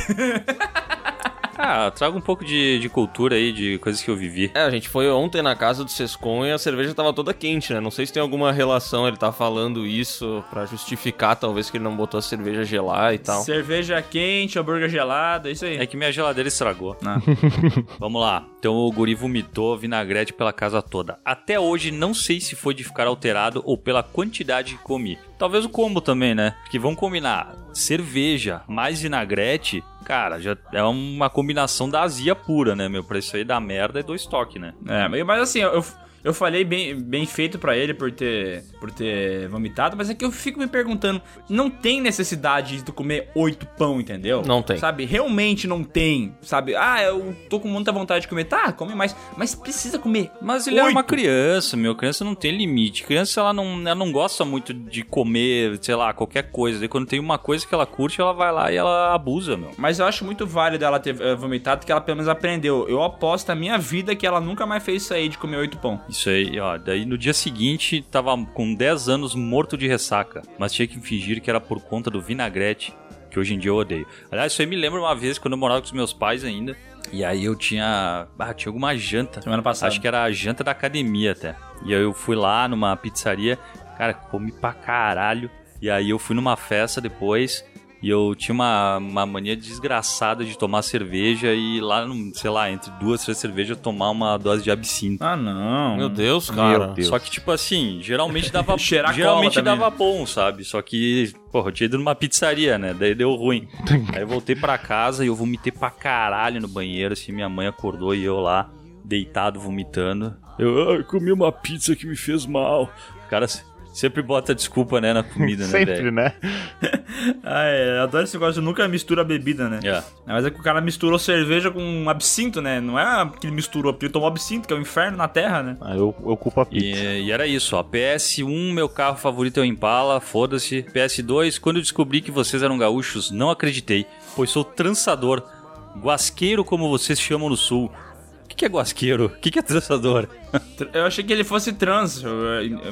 Ah, traga um pouco de, de cultura aí, de coisas que eu vivi. É, a gente foi ontem na casa do Sescon e a cerveja tava toda quente, né? Não sei se tem alguma relação, ele tá falando isso pra justificar, talvez, que ele não botou a cerveja gelar e tal. Cerveja quente, hambúrguer gelado, é isso aí. É que minha geladeira estragou. Ah. Vamos lá. Então o guri vomitou vinagrete pela casa toda. Até hoje não sei se foi de ficar alterado ou pela quantidade que comi. Talvez o combo também, né? Porque vamos combinar. Cerveja mais vinagrete, cara, já é uma combinação da azia pura, né, meu? Pra isso aí dar merda é do estoque, né? É, mas assim, eu, eu falei bem, bem feito pra ele por ter, por ter vomitado, mas é que eu fico me perguntando, não tem necessidade de comer oito pão, entendeu? Não tem. Sabe, realmente não tem, sabe? Ah, eu tô com muita vontade de comer, tá, come mais, mas precisa comer. Mas ele é uma criança, meu. Criança não tem limite. Criança, ela não, ela não gosta muito de comer, sei lá, qualquer coisa. E quando tem uma coisa que ela curte, ela vai lá e ela abusa, meu. Mas eu acho muito válido ela ter eh, vomitado, que ela pelo menos aprendeu. Eu aposto a minha vida que ela nunca mais fez isso aí de comer oito pão. Isso aí, ó. Daí no dia seguinte, tava com 10 anos morto de ressaca. Mas tinha que fingir que era por conta do vinagrete, que hoje em dia eu odeio. Aliás, isso aí me lembra uma vez quando eu morava com os meus pais ainda. E aí eu tinha. Ah, tinha alguma janta. Semana passada. Acho que era a janta da academia até. E aí eu fui lá numa pizzaria. Cara, comi pra caralho. E aí eu fui numa festa depois. E eu tinha uma, uma mania desgraçada de tomar cerveja e lá, no- sei lá, entre duas, três cervejas, tomar uma dose de absinto. Ah, não. Meu Deus, cara. Deus. Só que, tipo assim, geralmente dava, Cheirar geralmente dava bom, sabe? Só que, porra, eu tinha ido numa pizzaria, né? Daí deu ruim. Aí eu voltei pra casa e eu vomitei pra caralho no banheiro, assim, minha mãe acordou e eu lá, deitado, vomitando. Eu, ai, comi uma pizza que me fez mal. O cara sempre bota desculpa, né, na comida, né, Sempre, velho? né? Ah, é, eu adoro esse negócio nunca mistura bebida, né? É. Mas é que o cara misturou cerveja com absinto, né? Não é que ele misturou, porque ele tomou absinto, que é o inferno na terra, né? Ah, eu, eu culpo a pizza. E, e era isso, ó. PS1, meu carro favorito é o Impala, foda-se. PS2, quando eu descobri que vocês eram gaúchos, não acreditei, pois sou trançador. Guasqueiro, como vocês chamam no sul. O que, que é guasqueiro? O que, que é trançador? Eu achei que ele fosse trans,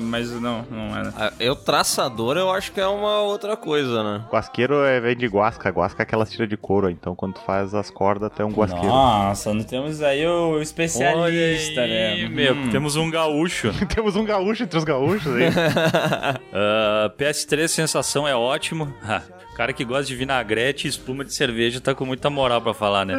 mas não, não era. Ah, Eu, traçador, eu acho que é uma outra coisa, né? Guasqueiro é, vem de guasca. Guasca é aquelas tiras de couro. Então quando tu faz as cordas, é um guasqueiro. Nossa, não temos aí o especialista, né? meu, Hum. temos um gaúcho. Temos um gaúcho entre os gaúchos aí. Ah, PS3, sensação é ótimo. Ah, cara que gosta de vinagrete e espuma de cerveja tá com muita moral pra falar, né?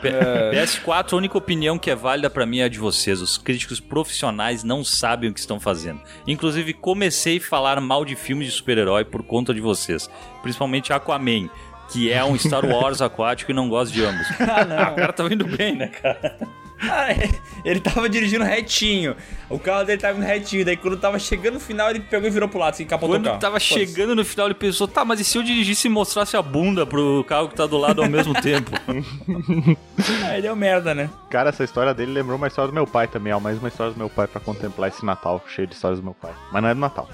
P- PS4, a única opinião que é válida pra mim é a de vocês. Os críticos profissionais não sabem o que estão fazendo. Inclusive, comecei a falar mal de filmes de super-herói por conta de vocês. Principalmente Aquaman. Que é um Star Wars aquático e não gosto de ambos. Ah, o cara tá indo bem, né, cara? Ah, é. ele tava dirigindo retinho. O carro dele tava indo retinho. Daí quando tava chegando no final, ele pegou e virou pro lado, assim, capotou o Quando carro. tava chegando no final, ele pensou, tá, mas e se eu dirigisse e mostrasse a bunda pro carro que tá do lado ao mesmo tempo? É um merda, né? Cara, essa história dele lembrou uma história do meu pai também. É mais uma história do meu pai pra contemplar esse Natal cheio de histórias do meu pai. Mas não é do Natal.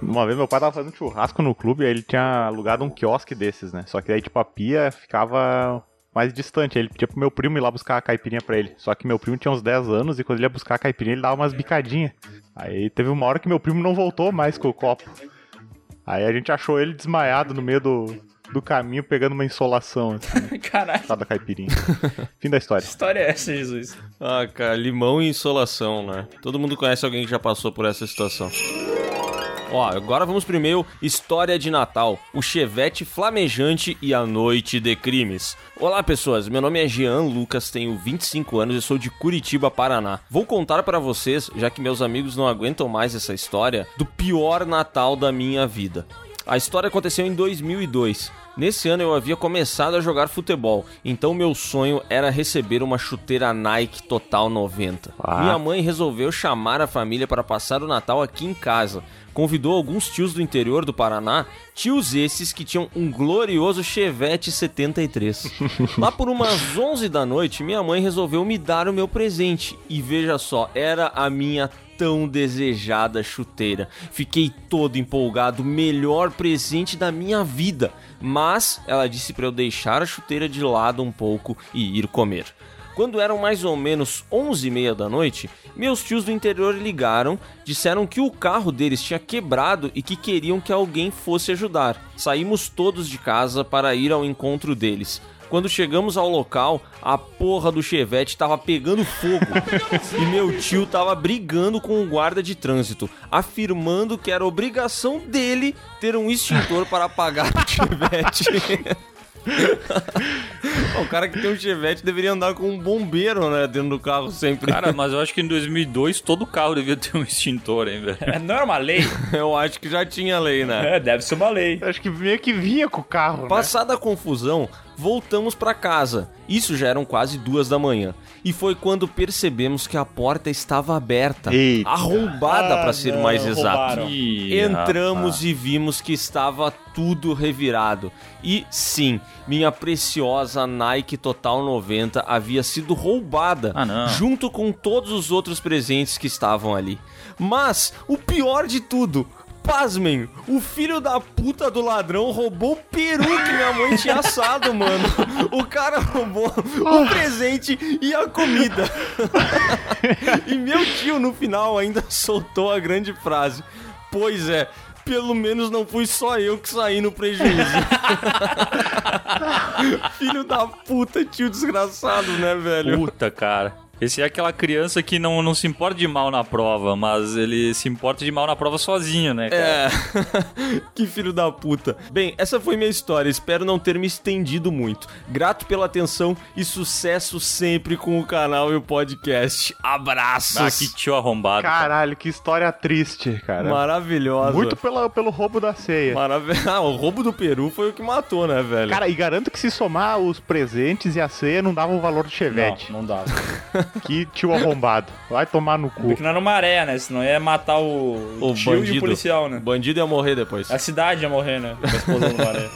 Uma vez meu pai tava fazendo churrasco no clube e aí ele tinha alugado um quiosque desses, né? Só que aí, tipo, a pia ficava mais distante. Ele pedia pro meu primo ir lá buscar a caipirinha pra ele. Só que meu primo tinha uns 10 anos e quando ele ia buscar a caipirinha, ele dava umas bicadinhas. Aí teve uma hora que meu primo não voltou mais com o copo. Aí a gente achou ele desmaiado no meio do, do caminho, pegando uma insolação, assim, Caralho, da caipirinha. Fim da história. que história é essa, Jesus? Ah, cara, limão e insolação, né? Todo mundo conhece alguém que já passou por essa situação. Ó, agora vamos primeiro História de Natal, o Chevette flamejante e a noite de crimes. Olá, pessoas. Meu nome é Jean Lucas, tenho 25 anos e sou de Curitiba, Paraná. Vou contar para vocês, já que meus amigos não aguentam mais essa história, do pior Natal da minha vida. A história aconteceu em 2002. Nesse ano eu havia começado a jogar futebol, então meu sonho era receber uma chuteira Nike Total 90. Ah. Minha mãe resolveu chamar a família para passar o Natal aqui em casa. Convidou alguns tios do interior do Paraná, tios esses que tinham um glorioso Chevette 73. Lá por umas 11 da noite, minha mãe resolveu me dar o meu presente. E veja só, era a minha tão desejada chuteira. Fiquei todo empolgado, melhor presente da minha vida. Mas ela disse para eu deixar a chuteira de lado um pouco e ir comer. Quando eram mais ou menos 11 e meia da noite, meus tios do interior ligaram, disseram que o carro deles tinha quebrado e que queriam que alguém fosse ajudar. Saímos todos de casa para ir ao encontro deles. Quando chegamos ao local, a porra do chevette tava pegando fogo e meu tio tava brigando com o guarda de trânsito, afirmando que era obrigação dele ter um extintor para apagar o chevette. o cara que tem um chevette deveria andar com um bombeiro, né, dentro do carro sempre. Cara, mas eu acho que em 2002 todo carro devia ter um extintor, hein, velho? É, Não era uma lei? Eu acho que já tinha lei, né? É, deve ser uma lei. Acho que meio que vinha com o carro, né? Passada a confusão, voltamos pra casa. Isso já eram quase duas da manhã. E foi quando percebemos que a porta estava aberta. Eita. Arrombada, Ah, pra ser não, mais exato. Ih, Entramos rapaz. e vimos que estava tudo revirado. E sim, minha preciosa Nike Total 90 havia sido roubada, Ah, junto com todos os outros presentes que estavam ali. Mas o pior de tudo, pasmem, o filho da puta do ladrão roubou o peru que minha mãe tinha assado, mano. O cara roubou o presente e a comida. E meu tio no final ainda soltou a grande frase: Pois é, pelo menos não fui só eu que saí no prejuízo. Filho da puta, tio desgraçado, né, velho? Puta, cara. Esse é aquela criança que não, não se importa de mal na prova, mas ele se importa de mal na prova sozinho, né, cara? É, que filho da puta. Bem, essa foi minha história. Espero não ter me estendido muito. Grato pela atenção e sucesso sempre com o canal e o podcast. Abraços. Ah, que tio arrombado. cara. Caralho, que história triste, cara. Maravilhosa. Muito pela, pelo roubo da ceia. Maravilhoso. Ah, o roubo do peru foi o que matou, né, velho? Cara, e garanto que se somar os presentes e a ceia não dava o valor do chevette. Não, não dava. Que tio arrombado. Vai tomar no cu. Porque não era uma maré, né? Senão ia matar o, O tio e bandido. o policial, né? O bandido ia morrer depois. A cidade ia morrer, né? Com a explosão do maré.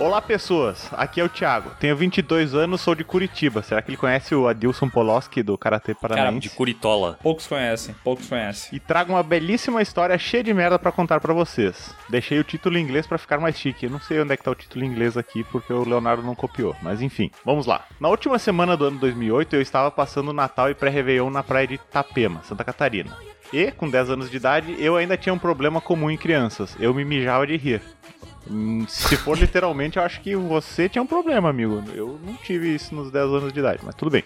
Olá, pessoas. Aqui é o Thiago. Tenho 22 anos, sou de Curitiba. Será que ele conhece o Adilson Poloski do Karatê Paranaense? De Curitola. Poucos conhecem, poucos conhecem. E trago uma belíssima história cheia de merda pra contar pra vocês. Deixei o título em inglês pra ficar mais chique. Eu não sei onde é que tá o título em inglês aqui porque o Leonardo não copiou, mas enfim. Vamos lá. Na última semana do ano 2008, eu estava passando o Natal e pré-réveillon na praia de Itapema, Santa Catarina. E, com 10 anos de idade, eu ainda tinha um problema comum em crianças. Eu me mijava de rir. Hum, Se for literalmente, eu acho que você tinha um problema, amigo. Eu não tive isso nos 10 anos de idade, mas tudo bem.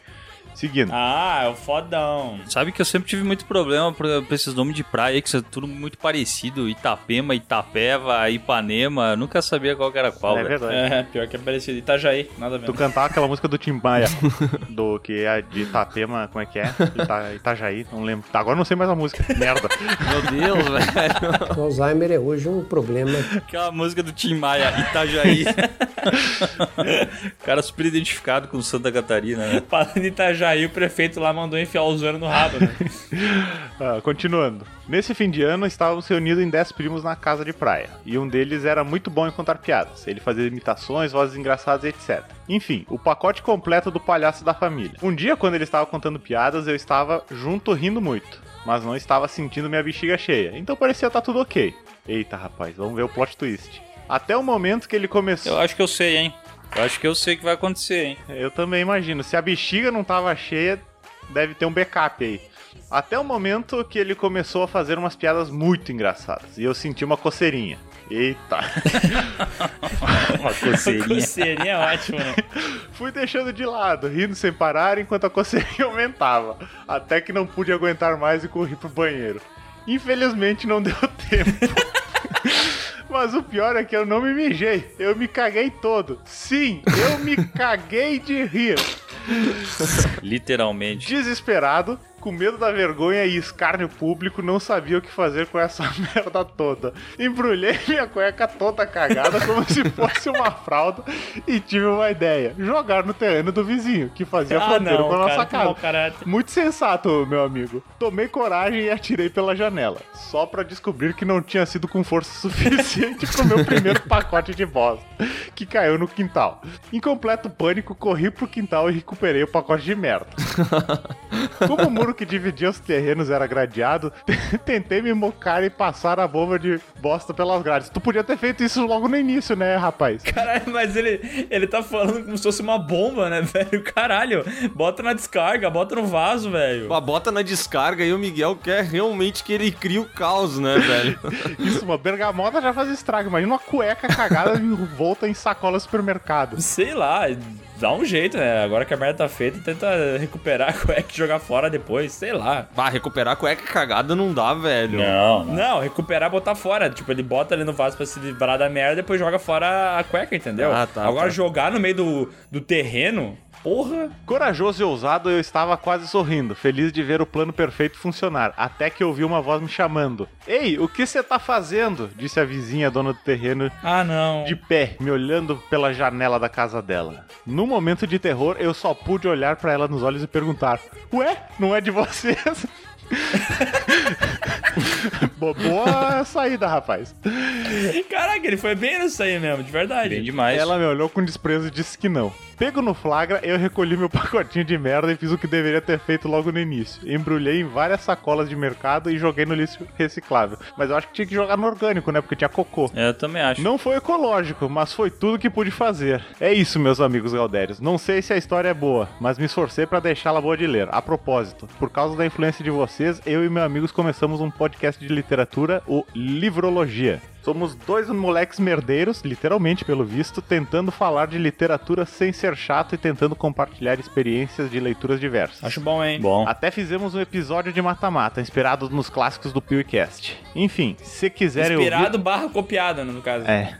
Seguindo. Ah, é o fodão. Sabe que eu sempre tive muito problema pra, pra esses nomes de praia que são tudo muito parecido. Itapema, Itapeva, Ipanema. Nunca sabia qual que era qual, é velho. verdade. É, pior que é parecido. Itajaí, nada a ver. Tu cantava aquela música do Tim Maia, do que é de Itapema, como é que é? Ita, Itajaí, não lembro. Tá, agora eu não sei mais a música. Merda. Meu Deus, velho. O Alzheimer é hoje um problema. Aquela música do Tim Maia, Itajaí. cara super identificado com Santa Catarina, né? Falando em Itajaí, o prefeito lá mandou enfiar o zono no rabo, né? Ah, continuando. Nesse fim de ano, estávamos reunidos em 10 primos na casa de praia. E um deles era muito bom em contar piadas. Ele fazia imitações, vozes engraçadas, etc. Enfim, o pacote completo do palhaço da família. Um dia, quando ele estava contando piadas, eu estava junto rindo muito. Mas não estava sentindo minha bexiga cheia. Então parecia estar tudo ok. Eita, rapaz, vamos ver o plot twist. Até o momento que ele começou. Eu acho que eu sei, hein? Eu acho que eu sei o que vai acontecer, hein? Eu também imagino. Se a bexiga não tava cheia, deve ter um backup aí. Até o momento que ele começou a fazer umas piadas muito engraçadas. E eu senti uma coceirinha. Eita. Uma coceirinha. Coceirinha é ótimo, né? Fui deixando de lado, rindo sem parar enquanto a coceirinha aumentava. Até que não pude aguentar mais e corri pro banheiro. Infelizmente não deu tempo. Mas o pior é que eu não me mijei. Eu me caguei todo. Sim, eu me caguei de rir. Literalmente. Desesperado, com medo da vergonha e escárnio público, não sabia o que fazer com essa merda toda. Embrulhei minha cueca toda cagada como se fosse uma fralda e tive uma ideia: jogar no terreno do vizinho, que fazia Ah, fronteira não, com a nossa cara, casa. Muito sensato, meu amigo. Tomei coragem e atirei pela janela, só pra descobrir que não tinha sido com força suficiente pro meu primeiro pacote de bosta, que caiu no quintal. Em completo pânico, corri pro quintal e recuperei o pacote de merda. Como o muro que dividia os terrenos era gradeado, tentei me mocar e passar a bomba de bosta pelas grades. Tu podia ter feito isso logo no início, né, rapaz? Caralho, mas ele, ele tá falando como se fosse uma bomba, né, velho? Caralho, bota na descarga, bota no vaso, velho. Pô, bota na descarga e o Miguel quer realmente que ele crie o caos, né, velho? Isso, uma bergamota já faz estrago. Imagina uma cueca cagada volta em sacola do supermercado. Sei lá, dá um jeito, né? Agora que a merda tá feita, tenta recuperar a cueca e jogar fora depois, sei lá. Bah, recuperar cueca cagada não dá, velho. Não, não, recuperar botar fora. Tipo, ele bota ali no vaso pra se livrar da merda, depois joga fora a cueca, entendeu? Ah, tá, Agora tá. jogar no meio do, do terreno, porra. Corajoso e ousado, eu estava quase sorrindo, feliz de ver o plano perfeito funcionar, até que ouvi uma voz me chamando. Ei, o que você tá fazendo? Disse a vizinha, dona do terreno, Ah, não. de pé, me olhando pela janela da casa dela. No momento de terror, eu só pude olhar pra ela nos olhos e perguntar: Ué, não é de vocês? Bo- Boa saída, rapaz. Caraca, ele foi bem nisso aí mesmo, de verdade. Bem demais. Ela me olhou com desprezo e disse que não. Pego no flagra, eu recolhi meu pacotinho de merda e fiz o que deveria ter feito logo no início. Embrulhei em várias sacolas de mercado e joguei no lixo reciclável. Mas eu acho que tinha que jogar no orgânico, né? Porque tinha cocô. É, eu também acho. Não foi ecológico, mas foi tudo que pude fazer. É isso, meus amigos Galdérios. Não sei se a história é boa, mas me esforcei pra deixá-la boa de ler. A propósito, por causa da influência de vocês, eu e meus amigos começamos um podcast de literatura, o Livrologia. Somos dois moleques merdeiros, literalmente pelo visto, tentando falar de literatura sem ser chato e tentando compartilhar experiências de leituras diversas. Acho bom, hein? Bom. Até fizemos um episódio de mata-mata, inspirado nos clássicos do PewCast. Enfim, se quiserem ouvir... Inspirado barra copiado, né, no caso. É.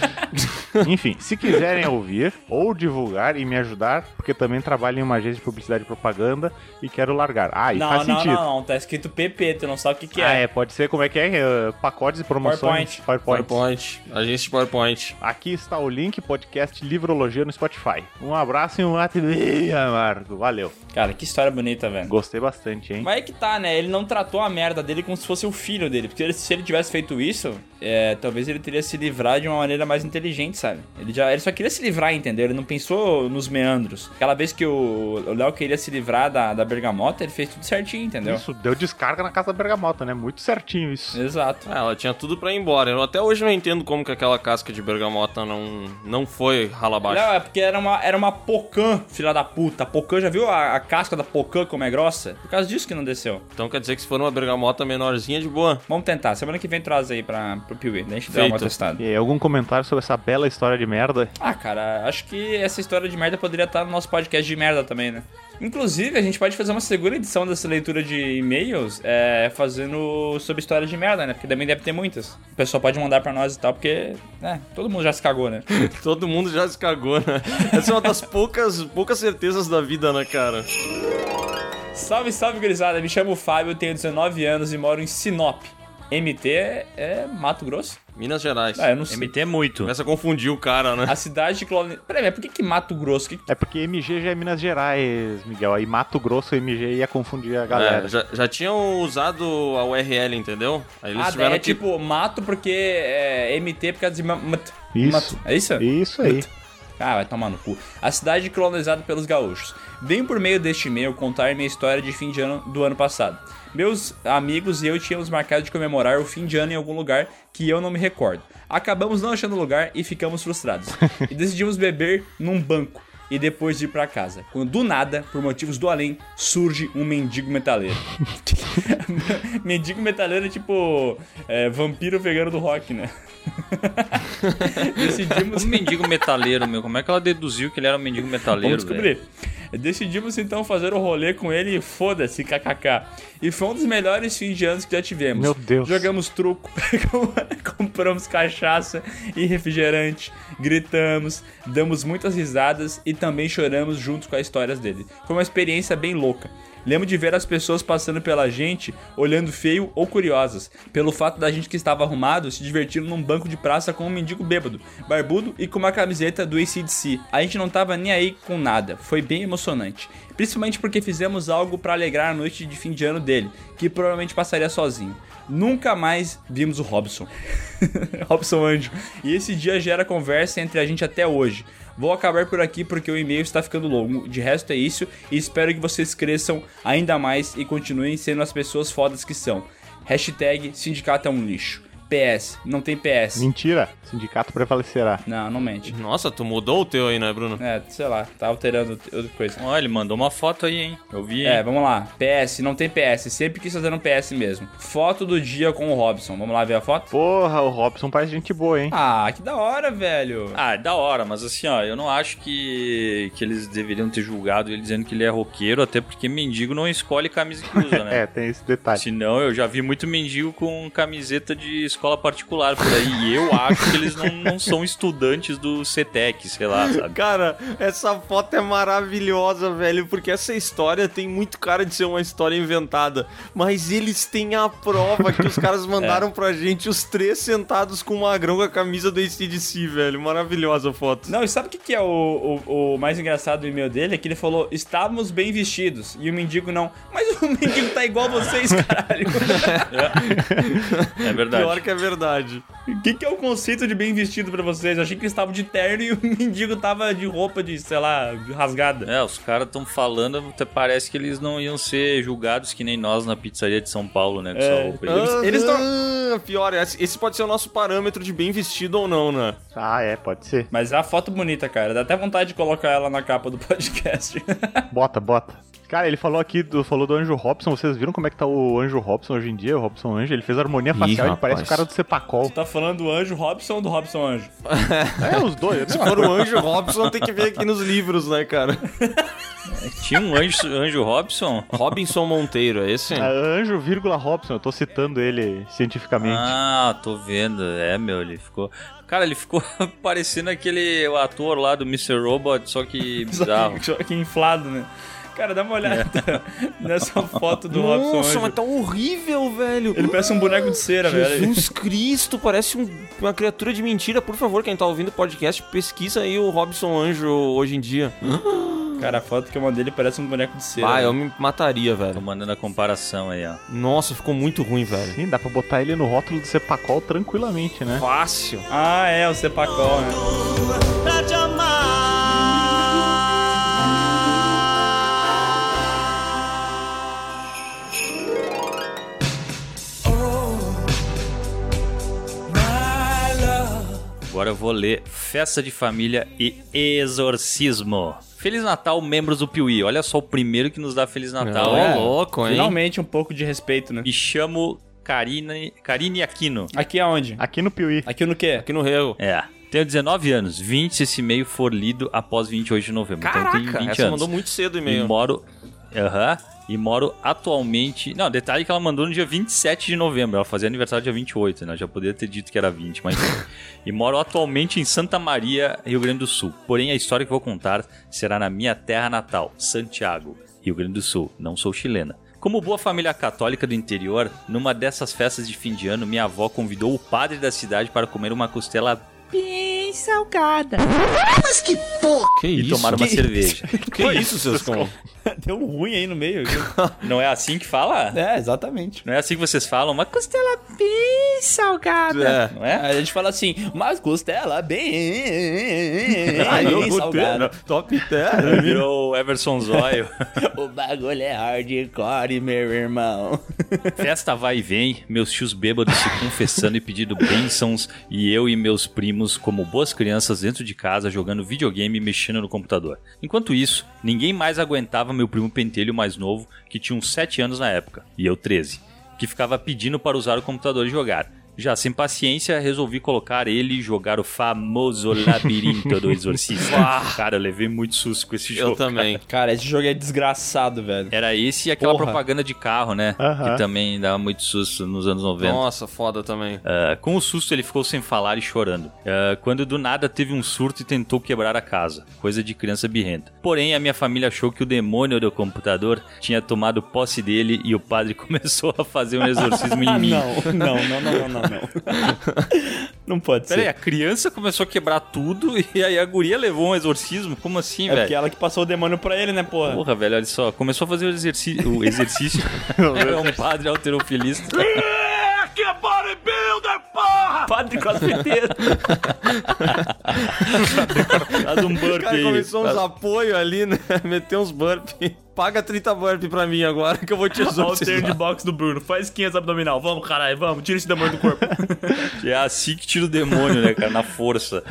Enfim, se quiserem ouvir ou divulgar e me ajudar, porque também trabalho em uma agência de publicidade e propaganda e quero largar. Ah, e não, faz não, sentido. não, não, tá escrito PP, tu não sabe o que, que Ah, é. é, pode ser como é que é? eh, Pacotes e promoções. PowerPoint. PowerPoint. PowerPoint. Agência de PowerPoint. Aqui está o link, podcast Livrologia no Spotify. Um abraço e um ato bem amargo. Valeu. Cara, que história bonita, velho. Gostei bastante, hein? Mas é que tá, né? Ele não tratou a merda dele como se fosse o filho dele. Porque ele- se ele tivesse feito isso, é, talvez ele teria se livrado de uma maneira mais inteligente, sabe? Ele, já, ele só queria se livrar, entendeu? Ele não pensou nos meandros. Aquela vez que o o Léo queria se livrar da, da bergamota, ele fez tudo certinho, entendeu? Isso, deu descarga na casa da bergamota, né? Muito certinho isso. Exato. Ah, ela tinha tudo pra ir embora. Eu até hoje não entendo como que aquela casca de bergamota não, não foi rala abaixo. Não, é porque era uma, era uma pocã, filha da puta. A pocã, já viu a, a casca da pocã como é grossa? Por causa disso que não desceu. Então quer dizer que se for uma bergamota menorzinha, de boa. Vamos tentar. Semana que vem traz aí pra, pro Piuí. Deixa eu dar uma testada. E aí, algum comentário sobre essa bela história de merda? Ah, cara, acho que essa história de merda poderia estar no nosso podcast de merda também, né? Inclusive, a gente pode fazer uma segunda edição dessa leitura de e-mails é, fazendo sobre histórias de merda, né? Porque também deve ter muitas. O pessoal pode mandar pra nós e tal, porque, né, todo mundo já se cagou, né? Todo mundo já se cagou, né? Essa é uma das poucas, poucas certezas da vida, né, cara? salve, salve, gurizada. Me chamo Fábio, tenho 19 anos e moro em Sinop. MT é Mato Grosso? Minas Gerais. Ah, eu não sei. MT é muito. Começa a confundir o cara, né? A cidade de Colônia... Peraí, mas por que que Mato Grosso? Que... É porque MG já é Minas Gerais, Miguel. Aí Mato Grosso MG ia confundir a galera. É, já, já tinham usado a URL, entendeu? Aí eles Ah, tiveram é que... tipo mato porque é MT por causa de... mat- Isso. mato. É isso? Isso aí. Ah, vai tomar no cu. A cidade colonizada pelos gaúchos. Venho por meio deste e-mail contar minha história de fim de ano do ano passado. Meus amigos e eu tínhamos marcado de comemorar o fim de ano em algum lugar que eu não me recordo. Acabamos não achando lugar e ficamos frustrados. e decidimos beber num banco e depois de ir pra casa. Quando do nada, por motivos do além, surge um mendigo metaleiro. mendigo metaleiro é tipo é, vampiro vegano do rock, né? Decidimos Um mendigo metaleiro, meu. Como é que ela deduziu que ele era um mendigo metaleiro, Vamos descobrir. Decidimos então fazer o rolê com ele e foda-se, kkk. E foi um dos melhores fins de anos que já tivemos. Meu Deus. Jogamos truco, compramos cachaça e refrigerante, gritamos, damos muitas risadas e também choramos junto com as histórias dele. Foi uma experiência bem louca. Lembro de ver as pessoas passando pela gente, olhando feio ou curiosas, pelo fato da gente que estava arrumado se divertindo num banco de praça com um mendigo bêbado, barbudo e com uma camiseta do ACDC. A gente não tava nem aí com nada, foi bem emocionante. Principalmente porque fizemos algo para alegrar a noite de fim de ano dele, que provavelmente passaria sozinho. Nunca mais vimos o Robson. Robson Anjo. E esse dia gera conversa entre a gente até hoje. Vou acabar por aqui porque o e-mail está ficando longo. De resto é isso e espero que vocês cresçam ainda mais e continuem sendo as pessoas fodas que são. Hashtag sindicato é um lixo. PS, não tem PS. Mentira, sindicato prevalecerá. Não, não mente. Nossa, tu mudou o teu aí, né, Bruno? É, sei lá, tá alterando outra coisa. Ó, ele mandou uma foto aí, hein? Eu vi, hein? É, vamos lá. PS, não tem PS. Sempre quis fazer um PS mesmo. Foto do dia com o Robson. Vamos lá ver a foto? Porra, o Robson parece gente boa, hein? Ah, que da hora, velho. Ah, é da hora, mas assim, ó, eu não acho que, que eles deveriam ter julgado ele dizendo que ele é roqueiro, até porque mendigo não escolhe camisa que usa, né? É, tem esse detalhe. Senão eu já vi muito mendigo com camiseta de escola particular por aí. E eu acho que eles não, não são estudantes do CETEC, sei lá, sabe? Cara, essa foto é maravilhosa, velho, porque essa história tem muito cara de ser uma história inventada. Mas eles têm a prova que os caras mandaram pra gente, os três sentados com o magrão com a camisa do ACDC, velho. Maravilhosa a foto. Não, e sabe o que, que é o, o, o mais engraçado do e-mail dele? É que ele falou, estávamos bem vestidos. E o mendigo não. Mas o mendigo tá igual vocês, caralho. É verdade. Pior que é verdade. O que, que é o conceito de bem vestido pra vocês? Eu achei que eles estavam de terno e o mendigo tava de roupa de, sei lá, rasgada. É, os caras estão falando, até parece que eles não iam ser julgados que nem nós na pizzaria de São Paulo, né? Com essa É, roupa aí. eles- eles tão- Pior, esse pode ser o nosso parâmetro de bem vestido ou não, né? Ah, é, pode ser. Mas é a foto bonita, cara. Dá até vontade de colocar ela na capa do podcast. Bota, bota. Cara, ele falou aqui, do, falou do Anjo Robson. Vocês viram como é que tá o Anjo Robson hoje em dia? O Robson Anjo, ele fez harmonia facial, ele rapaz. parece o cara do Cepacol. tá falando do Anjo Robson ou do Robson Anjo? É, os dois. Se for o Anjo Robson, tem que ver aqui nos livros, né, cara? Tinha um anjo, anjo Robson? Robinson Monteiro, é esse? É Anjo, vírgula Robson, eu tô citando ele cientificamente. Ah, tô vendo. É, meu, ele ficou. Cara, ele ficou parecendo aquele ator lá do Mr. Robot, só que bizarro. Só que inflado, né? Cara, dá uma olhada nessa foto do Robson Nossa, mas tá horrível, velho. Ele parece um boneco de cera, velho. Jesus Cristo, parece um- uma criatura de mentira. Por favor, quem tá ouvindo o podcast, pesquisa aí o Robson Anjo hoje em dia. Cara, a foto que eu mandei ele parece um boneco de cera. Ah, velho. eu me mataria, Tô velho. mandando a comparação aí, ó. Nossa, ficou muito ruim, velho. Sim, dá pra botar ele no rótulo do Cepacol tranquilamente, né? Fácil. Ah, é, o Cepacol, né? Agora eu vou ler Festa de Família e Exorcismo. Feliz Natal, membros do Piuí. Olha só o primeiro que nos dá Feliz Natal. Ô, hein? louco, hein? Finalmente um pouco de respeito, né? Me chamo Karine, Karine Aquino. Aqui aonde? Aqui no Piuí. Aqui no quê? Aqui no Rio. É. Tenho 19 anos, 20 se esse e-mail for lido após 28 de novembro. então eu tenho Caraca, 20 essa anos. mandou muito cedo o E e-mail. moro. Aham. e moro atualmente. Não, detalhe que ela mandou no dia 27 de novembro. Ela fazia aniversário dia 28, né? Eu já poderia ter dito que era 20, mas. e moro atualmente em Santa Maria, Rio Grande do Sul. Porém, a história que vou contar será na minha terra natal, Santiago, Rio Grande do Sul. Não sou chilena. Como boa família católica do interior, numa dessas festas de fim de ano, minha avó convidou o padre da cidade para comer uma costela Bem salgada. Mas que porra! Que e isso? tomar uma Que- cerveja. Que isso, seus com? Deu um ruim aí no meio. Não é assim que fala? É, exatamente. Não é assim que vocês falam? Uma costela Bem salgada. É. não é? A gente fala assim, mas costela bem, Ai, eu bem vou salgada. ter, top terra. Virou Everson Zóio. O bagulho é hardcore, meu irmão. Festa vai e vem, meus tios bêbados se confessando e pedindo bênçãos, e eu e meus primos, como boas crianças dentro de casa, jogando videogame e mexendo no computador. Enquanto isso, ninguém mais aguentava meu primo pentelho mais novo, que tinha uns 7 anos na época, e eu 13, que ficava pedindo para usar o computador e jogar. Já sem paciência, resolvi colocar ele e jogar o famoso labirinto do exorcista. cara, eu levei muito susto com esse jogo. Eu também. Cara, esse jogo é desgraçado, velho. Era esse e aquela Porra. propaganda de carro, né? Aham. Que também dava muito susto nos anos 90. Nossa, foda também. Ah, com o susto, ele ficou sem falar e chorando. Ah, quando do nada teve um surto e tentou quebrar a casa. Coisa de criança birrenta. Porém, a minha família achou que o demônio do computador tinha tomado posse dele e o padre começou a fazer um exorcismo em mim. Não, não, não, não, não, não, não. Não pode Pera aí, ser. a criança começou a quebrar tudo e aí a guria levou um exorcismo? Como assim, É porque velho? ela que passou o demônio pra ele, né, porra? Porra, velho, olha só. Começou a fazer o exercício. O exercício. é um padre alterofilista. Que é bodybuilder, porra! Padre crossfiteiro. Faz um O burpee cara aí. começou uns apoios ali, né? Meteu uns burp. Paga 30 burp pra mim agora que eu vou te Olha o turn de box do Bruno. Faz 500 abdominal. Vamos, caralho, vamos. Tira esse demônio do corpo. É assim que tira o demônio, né, cara? Na força.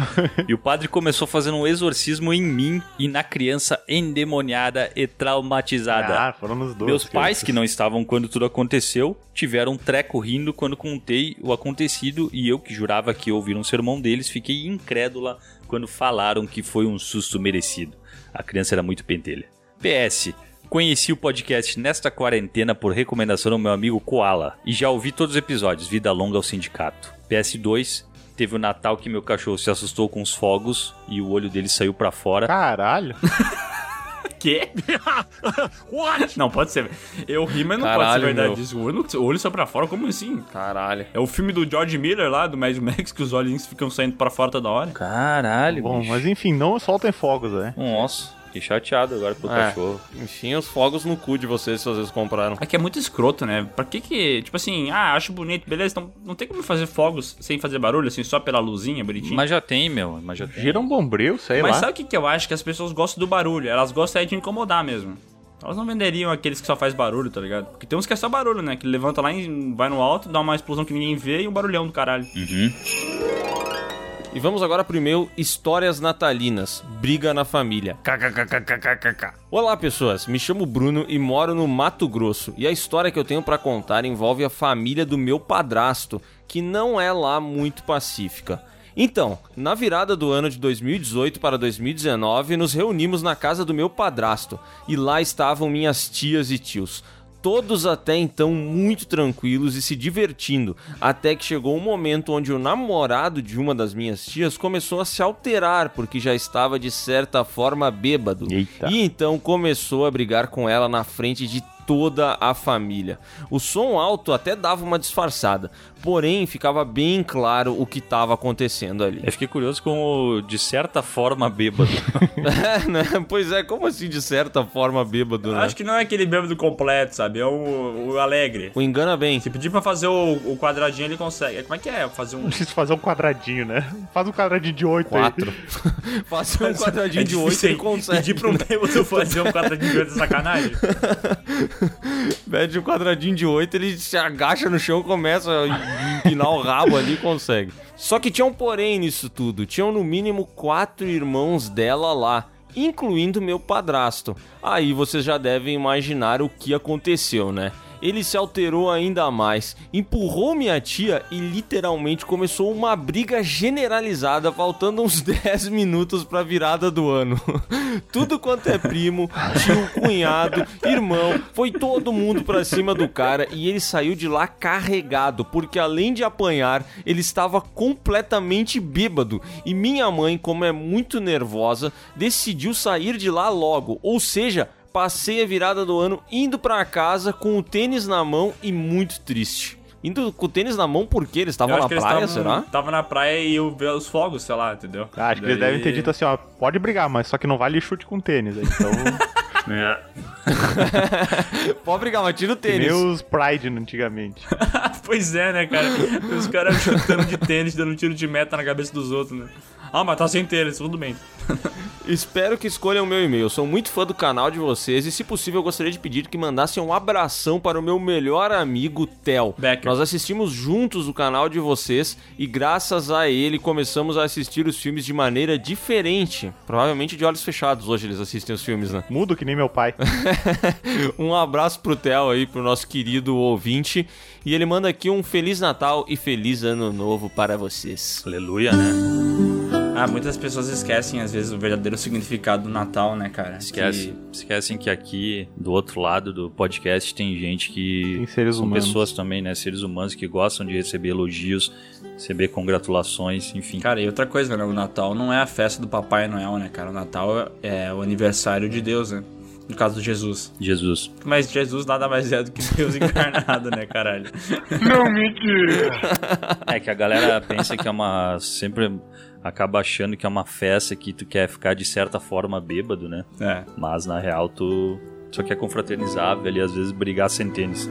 E o padre começou fazendo um exorcismo em mim e na criança endemoniada e traumatizada. Ah, foram nos dois. Meus pais, que não estavam quando tudo aconteceu, tiveram um treco rindo quando contei o acontecido e eu, que jurava que ouvir um sermão deles, fiquei incrédula quando falaram que foi um susto merecido. A criança era muito pentelha. PS. Conheci o podcast nesta quarentena por recomendação do meu amigo Koala e já ouvi todos os episódios, vida longa ao sindicato. PS2. Teve o Natal que meu cachorro se assustou com os fogos e o olho dele saiu pra fora. Caralho. Quê? What? Não, pode ser. Eu ri, mas não pode Caralho, ser verdade meu. isso. O olho, o olho saiu pra fora, como assim? Caralho. É o filme do George Miller lá, do Mad Max, que os olhinhos ficam saindo pra fora toda hora. Caralho, Bom, bicho. mas enfim, não soltem fogos, né? Nossa, fiquei chateado agora pelo É. cachorro. Enfim, os fogos no cu de vocês se vocês compraram. É que é muito escroto, né? Pra que que, tipo assim, ah, acho bonito, beleza, então não tem como fazer fogos sem fazer barulho, assim, só pela luzinha, bonitinho. Mas já tem, meu. Mas já tem. Gira um bombril, sei Mas lá. sabe o que, que eu acho? Que as pessoas gostam do barulho. Elas gostam é de incomodar mesmo. Elas não venderiam aqueles que só faz barulho, tá ligado? Porque tem uns que é só barulho, né? Que levanta lá e vai no alto, dá uma explosão que ninguém vê e um barulhão do caralho. Uhum. E vamos agora pro e-mail Histórias Natalinas. Briga na família. KKKKKKK. Olá, pessoas. Me chamo Bruno e moro no Mato Grosso. E a história que eu tenho pra contar envolve a família do meu padrasto, que não é lá muito pacífica. Então, na virada do ano de 2018 para 2019, nos reunimos na casa do meu padrasto e lá estavam minhas tias e tios. Todos até então muito tranquilos e se divertindo, até que chegou um momento onde o namorado de uma das minhas tias começou a se alterar porque já estava de certa forma bêbado. Eita. E então começou a brigar com ela na frente de toda a família. O som alto até dava uma disfarçada, porém ficava bem claro o que estava acontecendo ali. Eu fiquei curioso com o, de certa forma, bêbado. É, né? Pois é, como assim de certa forma bêbado, né? Acho que não é aquele bêbado completo, sabe? É o, o alegre. O engana bem. Se pedir pra fazer o, o quadradinho, ele consegue. Como é que é? Fazer um. Preciso fazer um quadradinho, né? Faz um quadradinho de oito Quatro. Faça um quadradinho de oito ele consegue. Pedir pra um bêbado fazer um quadradinho de oito é sacanagem? Pede um quadradinho de 8, ele se agacha no chão, começa a empinar o rabo ali e consegue. Só que tinha um porém nisso tudo. Tinham no mínimo quatro irmãos dela lá, incluindo meu padrasto. Aí vocês já devem imaginar o que aconteceu, né? Ele se alterou ainda mais, empurrou minha tia e literalmente começou uma briga generalizada, faltando uns 10 minutos pra virada do ano. Tudo quanto é primo, tio, cunhado, irmão, foi todo mundo pra cima do cara e ele saiu de lá carregado, porque além de apanhar, ele estava completamente bêbado. E minha mãe, como é muito nervosa, decidiu sair de lá logo, ou seja, passei a virada do ano indo pra casa com o tênis na mão e muito triste. Indo com o tênis na mão porque eles estavam na praia, tavam- será? Tava na praia e eu ver os fogos, sei lá, entendeu? Ah, acho que eles Daí- devem ter dito assim, ó, pode brigar, mas só que não vale chute com tênis. aí. Então, Pode brigar, mas tira o que tênis. nem os Pride antigamente. Pois é, né, cara? Os caras chutando de tênis, dando tiro de meta na cabeça dos outros, né? Ah, mas tá sem tênis, tudo bem. Espero que escolham o meu e-mail. Sou muito fã do canal de vocês e, se possível, eu gostaria de pedir que mandassem um abração para o meu melhor amigo Theo. Becker. Nós assistimos juntos o canal de vocês e, graças a ele, começamos a assistir os filmes de maneira diferente. Provavelmente de olhos fechados hoje eles assistem os filmes, né? Mudo que nem meu pai. um abraço pro Theo aí, pro nosso querido ouvinte. E ele manda aqui um Feliz Natal e Feliz Ano Novo para vocês. Aleluia, né? Ah, muitas pessoas esquecem, às vezes, o verdadeiro significado do Natal, né, cara? Esquece, esquecem que aqui, do outro lado do podcast, tem gente que. Tem seres são humanos. pessoas também, né? Seres humanos que gostam de receber elogios, receber congratulações, enfim. Cara, e outra coisa, né? O Natal não é a festa do Papai Noel, né, cara? O Natal é o aniversário de Deus, né? No caso do Jesus. Jesus. Mas Jesus nada mais é do que Deus encarnado, né, caralho? É que a galera pensa que é uma. Sempre acaba achando que é uma festa que tu quer ficar de certa forma bêbado, né? É. Mas na real tu só quer confraternizar, velho, e às vezes brigar sem tênis.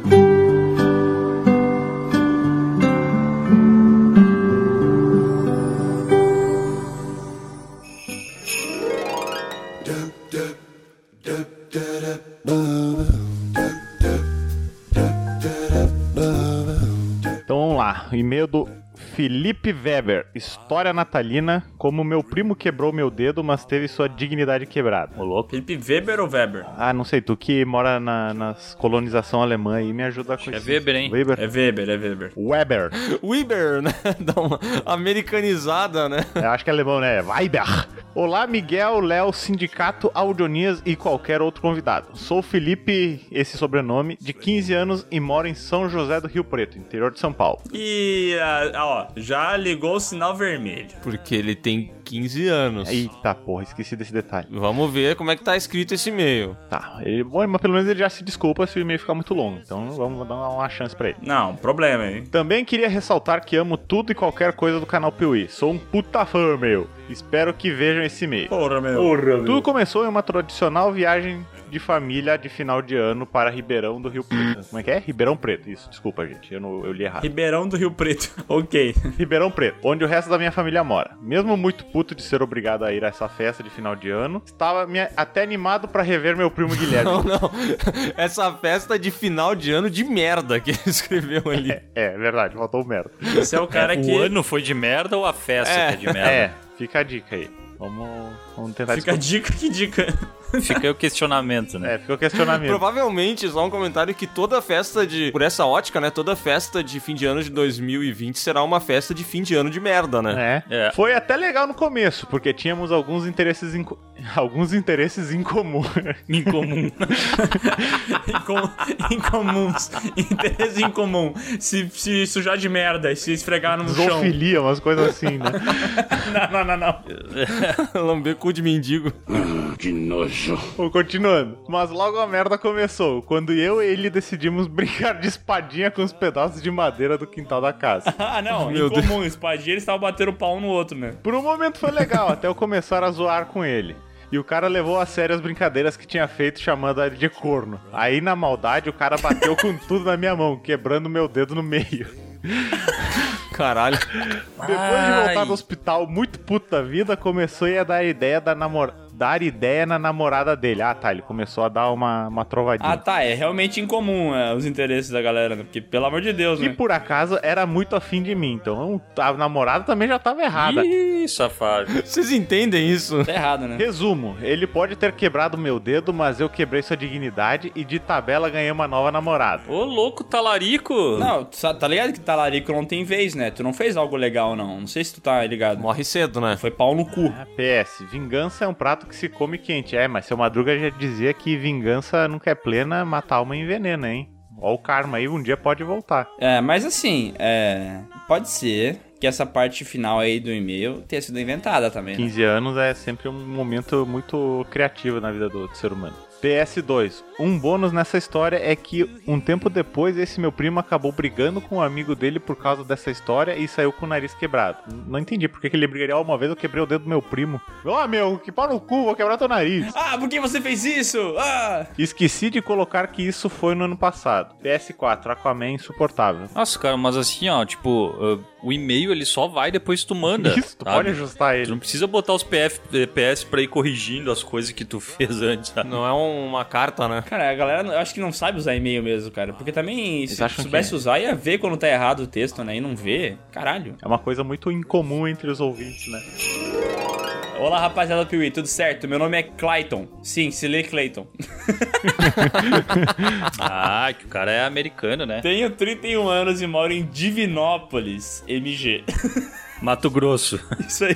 Vamos lá. E-mail do Felipe Weber. História natalina. Como meu primo quebrou meu dedo, mas teve sua dignidade quebrada. Ô louco. Felipe Weber ou Weber? Ah, não sei. Tu que mora na, nas colonização alemã aí me ajuda com É isso. Weber, hein? Weber. É Weber, é Weber. Weber. Weber, né? Dá uma americanizada, né? Eu acho que é alemão, né? Weber. Olá, Miguel, Léo, Sindicato, Audionias e qualquer outro convidado. Sou Felipe, esse sobrenome, de 15 anos e moro em São José do Rio Preto, interior de São Paulo. E, ah, ó, já ligou o sinal vermelho. Porque ele tem 15 anos. Eita porra, esqueci desse detalhe. Vamos ver como é que tá escrito esse e-mail. Tá, ele, bom, mas pelo menos ele já se desculpa se o e-mail ficar muito longo. Então vamos dar uma chance pra ele. Não, problema, hein? Também queria ressaltar que amo tudo e qualquer coisa do canal Piuí. Sou um puta fã, meu. Espero que vejam esse e-mail. Porra, meu. Tudo começou em uma tradicional viagem de família de final de ano para Ribeirão do Rio Preto. Como é que é? Ribeirão Preto, isso. Desculpa, gente. Eu, não, eu li errado. Ribeirão do Rio Preto. ok. Ribeirão Preto, onde o resto da minha família mora. Mesmo muito puto de ser obrigado a ir a essa festa de final de ano, estava me- até animado para rever meu primo Guilherme. Não, não. Essa festa de final de ano de merda que ele escreveu ali. É, é verdade, faltou o merda. Esse é o cara que. O ano foi de merda ou a festa É, que é de merda? É, fica a dica aí. Vamos, vamos tentar Fica a descobrir. dica, que dica. Fica aí o questionamento, né? É, fica o questionamento. Provavelmente, só um comentário que toda festa de. Por essa ótica, né? Toda festa de fim de ano de 2020 será uma festa de fim de ano de merda, né? É. É. Foi até legal no começo, porque tínhamos alguns interesses em, co- alguns interesses em comum. Incomum. Incom- Incomuns. Interesse em comum. Se, se sujar de merda e se esfregar no chão. Zoofilia, umas coisas assim, né? Não, não, não, não. Lamber cu de mendigo. Bom, continuando. Mas logo a merda começou, quando eu e ele decidimos brincar de espadinha com os pedaços de madeira do quintal da casa. Ah, não. Meu incomum. Espadinha, eles estavam batendo pau um no outro, né? Por um momento foi legal, até eu começar a zoar com ele. E o cara levou a sério as brincadeiras que tinha feito chamando ele de corno. Aí, na maldade, o cara bateu com tudo na minha mão, quebrando meu dedo no meio. Caralho. Depois de voltar do hospital muito puto da vida, começou a dar ideia da namor... dar ideia na namorada dele. Ah, tá, ele começou a dar uma, uma trovadinha. Ah, tá. É realmente incomum é, os interesses da galera, né? Porque, pelo amor de Deus, E né? por acaso era muito afim de mim, então a namorada também já tava errada. Ih, safado. Vocês entendem isso? Tá errado, né? Resumo, ele pode ter quebrado meu dedo, mas eu quebrei sua dignidade e de tabela ganhei uma nova namorada. Ô, louco, talarico. Não, tá ligado que talarico não tem vez, né? Tu não fez algo legal, não. Não sei se tu tá ligado. Morre cedo, né? Foi pau no cu. Ah, PS, vingança é um prato que se come quente. É, mas seu Madruga já dizia que vingança nunca é plena, matar alma envenena, hein? Ó o karma aí, um dia pode voltar. É, mas assim, é. Pode ser que essa parte final aí do e-mail tenha sido inventada também. Né? 15 anos é sempre um momento muito criativo na vida do, do ser humano. PS2. Um bônus nessa história é que um tempo depois esse meu primo acabou brigando com um amigo dele por causa dessa história e saiu com o nariz quebrado. Não entendi por que ele brigaria "Ah, uma vez eu quebrei o dedo do meu primo. Ó, meu, que pau no cu, vou quebrar teu nariz. Ah, por que você fez isso? Ah! Esqueci de colocar que isso foi no ano passado. PS4, Aquaman insuportável. Nossa, cara, mas assim, ó, tipo, uh, O e-mail ele só vai depois que tu manda. Isso, tu sabe? pode ajustar Tu ele. não precisa botar os PF, PS pra ir corrigindo as coisas que tu fez antes, sabe? Não é uma carta, né? Cara, a galera eu acho que não sabe usar e-mail mesmo, cara. Porque também, se soubesse que é. usar, ia ver quando tá errado o texto, né? E não vê. Caralho. É uma coisa muito incomum entre os ouvintes, né? Olá, rapaziada do Piuí, tudo certo? Meu nome é Clayton. Sim, se lê Clayton. Ah, que o cara é americano, né? Tenho 31 anos e moro em Divinópolis, MG. Mato Grosso. Isso aí.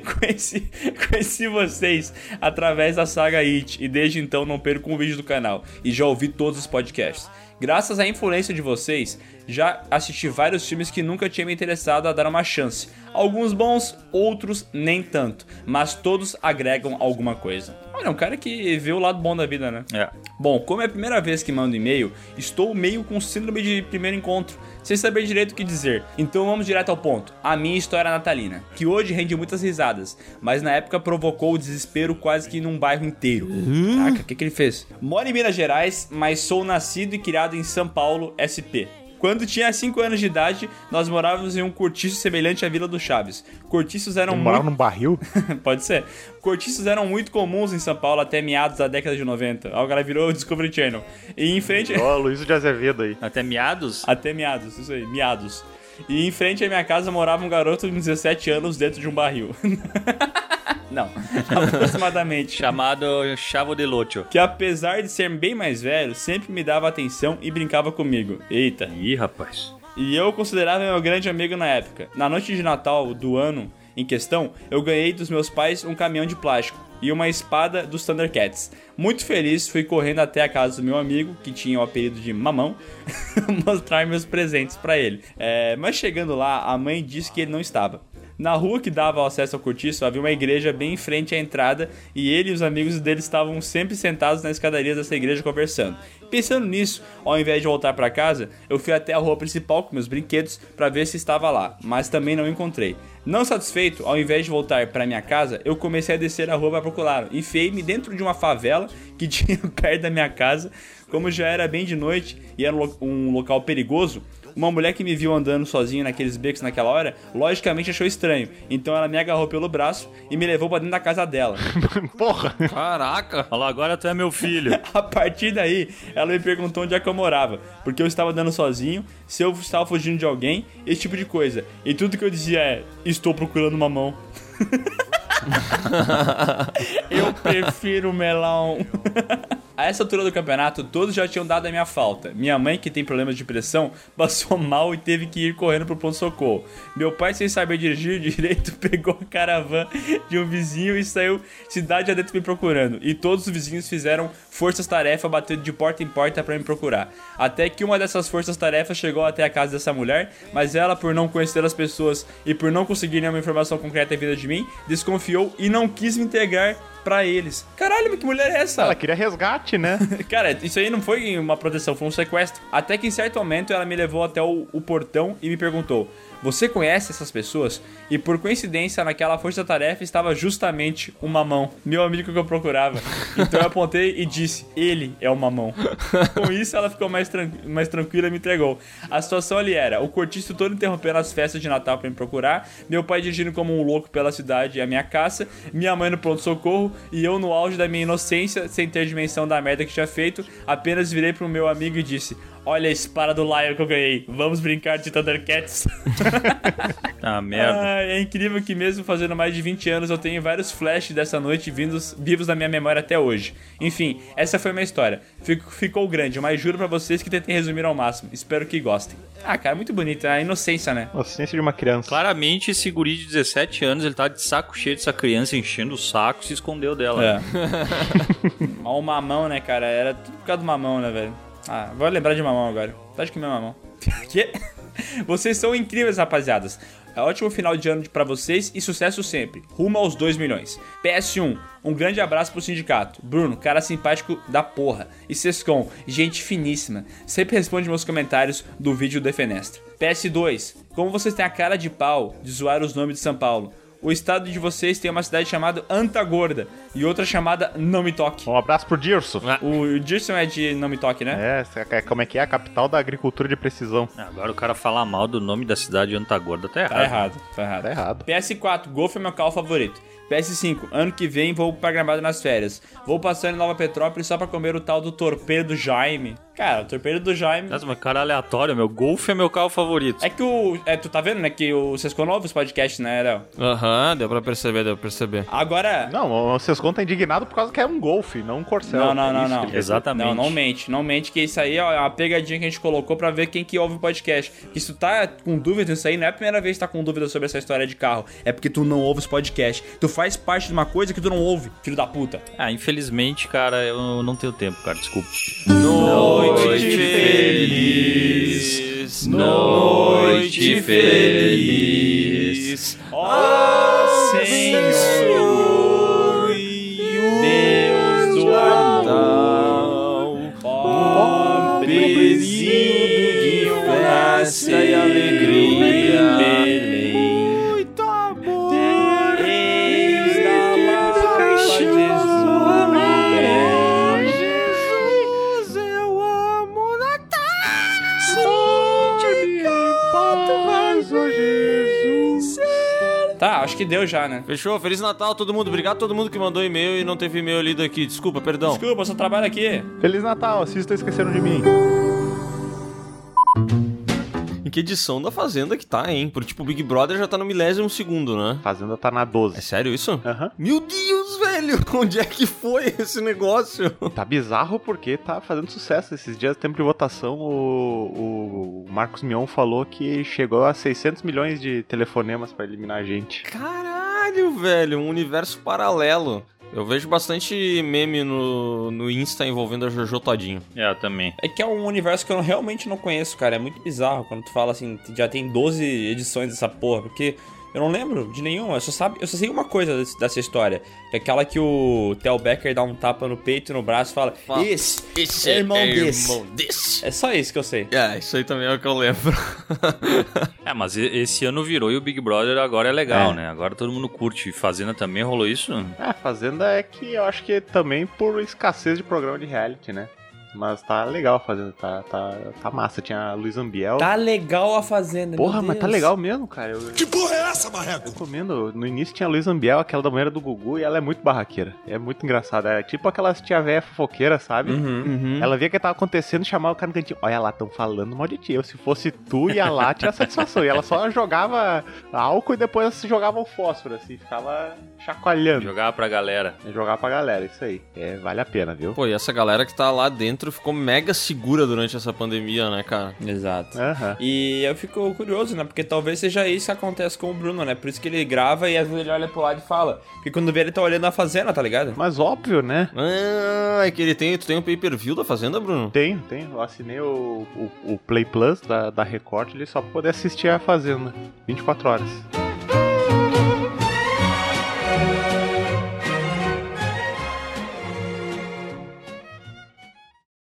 Conheci, conheci vocês através da saga It e desde então não perco um vídeo do canal e já ouvi todos os podcasts. Graças à influência de vocês, já assisti vários filmes que nunca tinha me interessado a dar uma chance. Alguns bons, outros nem tanto, mas todos agregam alguma coisa. Olha, um cara que vê o lado bom da vida, né? É. Bom, como é a primeira vez que mando e-mail, estou meio com síndrome de primeiro encontro, sem saber direito o que dizer. Então vamos direto ao ponto. A minha história natalina, que hoje rende muitas risadas, mas na época provocou o desespero quase que num bairro inteiro. Caraca, o que, que ele fez? Moro em Minas Gerais, mas sou nascido e criado em São Paulo, SP. Quando tinha 5 anos de idade, nós morávamos em um cortiço semelhante à Vila do Chaves. Cortiços eram muito... morava num barril? Pode ser. Cortiços eram muito comuns em São Paulo até meados da década de 90. Aí o cara virou o Discovery Channel. E em frente. Ó, Luiz de Azevedo aí. Até miados? Até meados, isso aí, meados. E em frente à minha casa morava um garoto de 17 anos dentro de um barril. Não, aproximadamente. Chamado Chavo de Locho. Que apesar de ser bem mais velho, sempre me dava atenção e brincava comigo. Eita. Ih, rapaz. E eu considerava meu grande amigo na época. Na noite de Natal do ano em questão, eu ganhei dos meus pais um caminhão de plástico e uma espada dos Thundercats. Muito feliz, fui correndo até a casa do meu amigo, que tinha o apelido de Mamão, mostrar meus presentes pra ele. É, mas chegando lá, a mãe disse que ele não estava. Na rua que dava acesso ao cortiço havia uma igreja bem em frente à entrada e ele e os amigos dele estavam sempre sentados na escadaria dessa igreja conversando. Pensando nisso, ao invés de voltar para casa, eu fui até a rua principal com meus brinquedos para ver se estava lá, mas também não encontrei. Não satisfeito, ao invés de voltar para minha casa, eu comecei a descer a rua para procurá-lo. Enfiei-me dentro de uma favela que tinha perto da minha casa. Como já era bem de noite e era um local perigoso, uma mulher que me viu andando sozinho naqueles becos naquela hora, logicamente achou estranho. Então ela me agarrou pelo braço e me levou pra dentro da casa dela. Porra! Caraca! Fala, agora tu é meu filho. A partir daí, ela me perguntou onde é que eu morava, porque eu estava andando sozinho, se eu estava fugindo de alguém, esse tipo de coisa. E tudo que eu dizia é: estou procurando uma mão. eu prefiro melão. A essa altura do campeonato, todos já tinham dado a minha falta. Minha mãe, que tem problemas de pressão, passou mal e teve que ir correndo pro ponto-socorro. Meu pai, sem saber dirigir direito, pegou a caravana de um vizinho e saiu cidade adentro me procurando. E todos os vizinhos fizeram forças-tarefa batendo de porta em porta para me procurar. Até que uma dessas forças-tarefas chegou até a casa dessa mulher, mas ela, por não conhecer as pessoas e por não conseguir nenhuma informação concreta vinda de mim, desconfiou e não quis me entregar pra eles. Caralho, que mulher é essa? Ela queria resgate, né? Cara, isso aí não foi uma proteção, foi um sequestro. Até que em certo momento ela me levou até o, o portão e me perguntou: Você conhece essas pessoas? E por coincidência, naquela força-tarefa estava justamente o mamão, meu amigo que eu procurava. Então eu apontei e disse: Ele é o mamão. Com isso, ela ficou mais, tran mais tranquila e me entregou. A situação ali era: o cortiço todo interrompendo as festas de Natal para me procurar, meu pai dirigindo como um louco pela cidade e a minha caça, minha mãe no pronto-socorro e eu no auge da minha inocência, sem ter dimensão da merda que tinha feito, apenas virei pro meu amigo e disse: Olha a espada do Lion que eu ganhei, vamos brincar de Thundercats. Ah, merda. Ah, é incrível que mesmo fazendo mais de 20 anos eu tenho vários flashes dessa noite vindos, vivos na minha memória até hoje. Enfim, essa foi a minha história. Fico- ficou grande, mas juro pra vocês que tentei resumir ao máximo. Espero que gostem. Ah, cara, muito bonita, a inocência, né? Inocência de uma criança. Claramente, esse guri de 17 anos, ele tá de saco cheio dessa criança, enchendo o saco e se escondeu dela. É. Ó, o mamão, né, cara? Era tudo por causa do mamão, né, velho? Ah, vou lembrar de mamão agora. Acho que meu mamão. que? Vocês são incríveis, rapaziadas. É ótimo final de ano pra vocês e sucesso sempre. Rumo aos 2 milhões. PS1, um grande abraço pro sindicato. Bruno, cara simpático da porra. E Sescon, gente finíssima. Sempre responde meus comentários do vídeo do Defenestra. PS2, como vocês têm a cara de pau de zoar os nomes de São Paulo. O estado de vocês tem uma cidade chamada Antagorda e outra chamada Não Me Toque. Um abraço pro Dirso. O Dirson é de Não Me Toque, né? É, como é que é? A capital da agricultura de precisão. Agora o cara falar mal do nome da cidade de Antagorda tá errado. Tá errado, tá errado. Tá errado. PS4, Golf é meu carro favorito. PS5, ano que vem vou pra Gramado nas férias. Vou passando em Nova Petrópolis só pra comer o tal do torpedo do Jaime. Cara, o torpedo do Jaime. Nossa, mas cara aleatório, meu. Golf é meu carro favorito. É que o. É, tu tá vendo, né? Que o Vocês ficou novo os podcasts, né, Léo? Aham, deu pra perceber, deu pra perceber. Agora. Não, o Sescon tá indignado por causa que é um Golf, não um Corcel. Não, não, É não, não. Exatamente. Não, não mente. Não mente que isso aí ó, é uma pegadinha que a gente colocou pra ver quem que ouve o podcast. Que se tu tá com dúvida nisso aí, não é a primeira vez que tá com dúvida sobre essa história de carro. É porque tu não ouve os podcasts. Tu faz parte de uma coisa que tu não ouve, filho da puta. Ah, infelizmente, cara, eu não tenho tempo, cara. Desculpa. Noite feliz, noite feliz. Ó Senhor, Deus do amor, pobrezinho de festa e alegria, Deu já, né? Fechou? Feliz Natal, todo mundo. Obrigado a todo mundo que mandou e-mail e não teve e-mail lido aqui. Desculpa, perdão. Desculpa, eu só trabalho aqui. Feliz Natal, assista Esqueceram de Mim. Em que edição da Fazenda que tá, hein? Porque, tipo, o Big Brother já tá no milésimo segundo, né? Fazenda tá na 12. É sério isso? Aham. Meu Deus, velho! Onde é que foi esse negócio? Tá bizarro porque tá fazendo sucesso. Esses dias, tempo de votação, o, o Marcos Mion falou que chegou a 600 milhões de telefonemas pra eliminar a gente. Caralho, velho, um universo paralelo. Eu vejo bastante meme no, no Insta envolvendo a Jojo Todinho. É, eu também. É que é um universo que eu realmente não conheço, cara. É muito bizarro quando tu fala assim, já tem 12 edições dessa porra, porque eu não lembro de nenhuma. Eu só, sabe, eu só sei uma coisa desse- dessa história. Que é aquela que o Theo Becker dá um tapa no peito e no braço e fala: Esse, Esse é irmão desse. irmão desse. É só isso que eu sei. É, isso aí também é o que eu lembro. É, mas esse ano virou e o Big Brother agora é legal, É. né? Agora todo mundo curte. Fazenda também rolou isso? É, Fazenda é que eu acho que também por escassez de programa de reality, né? Mas tá legal a Fazenda, tá, tá, tá massa. Tinha a Luiz Ambiel. Tá legal a fazenda. Porra, meu mas tá legal mesmo, cara. Eu, Que porra é essa, Marreco? eu tô vendo, no início tinha a Luiz Ambiel, aquela da banheira do Gugu, e ela é muito barraqueira. É muito engraçada. É tipo aquelas tia véia fofoqueira, sabe? Uhum. Ela via que tava acontecendo e chamava o cara no cantinho. Olha lá, tão falando mal de ti. Eu, se fosse tu, ia lá, tinha satisfação. E ela só jogava álcool e depois se jogava o fósforo, assim, ficava chacoalhando. Jogar pra galera. Jogar pra galera, isso aí. É, vale a pena, viu? Pô, e essa galera que tá lá dentro ficou mega segura durante essa pandemia, né, cara? Exato. Aham. E eu fico curioso, né? Porque talvez seja isso que acontece com o Bruno, né? Por isso que ele grava e às vezes ele olha pro lado e fala. Porque quando vê ele tá olhando a fazenda, tá ligado? Mas óbvio, né? Ah, é que ele tem. Tu tem um pay-per-view da Fazenda, Bruno? Tenho, tenho. Eu assinei o, o, o Play Plus da, da Record ali só pra poder assistir a Fazenda. 24 horas.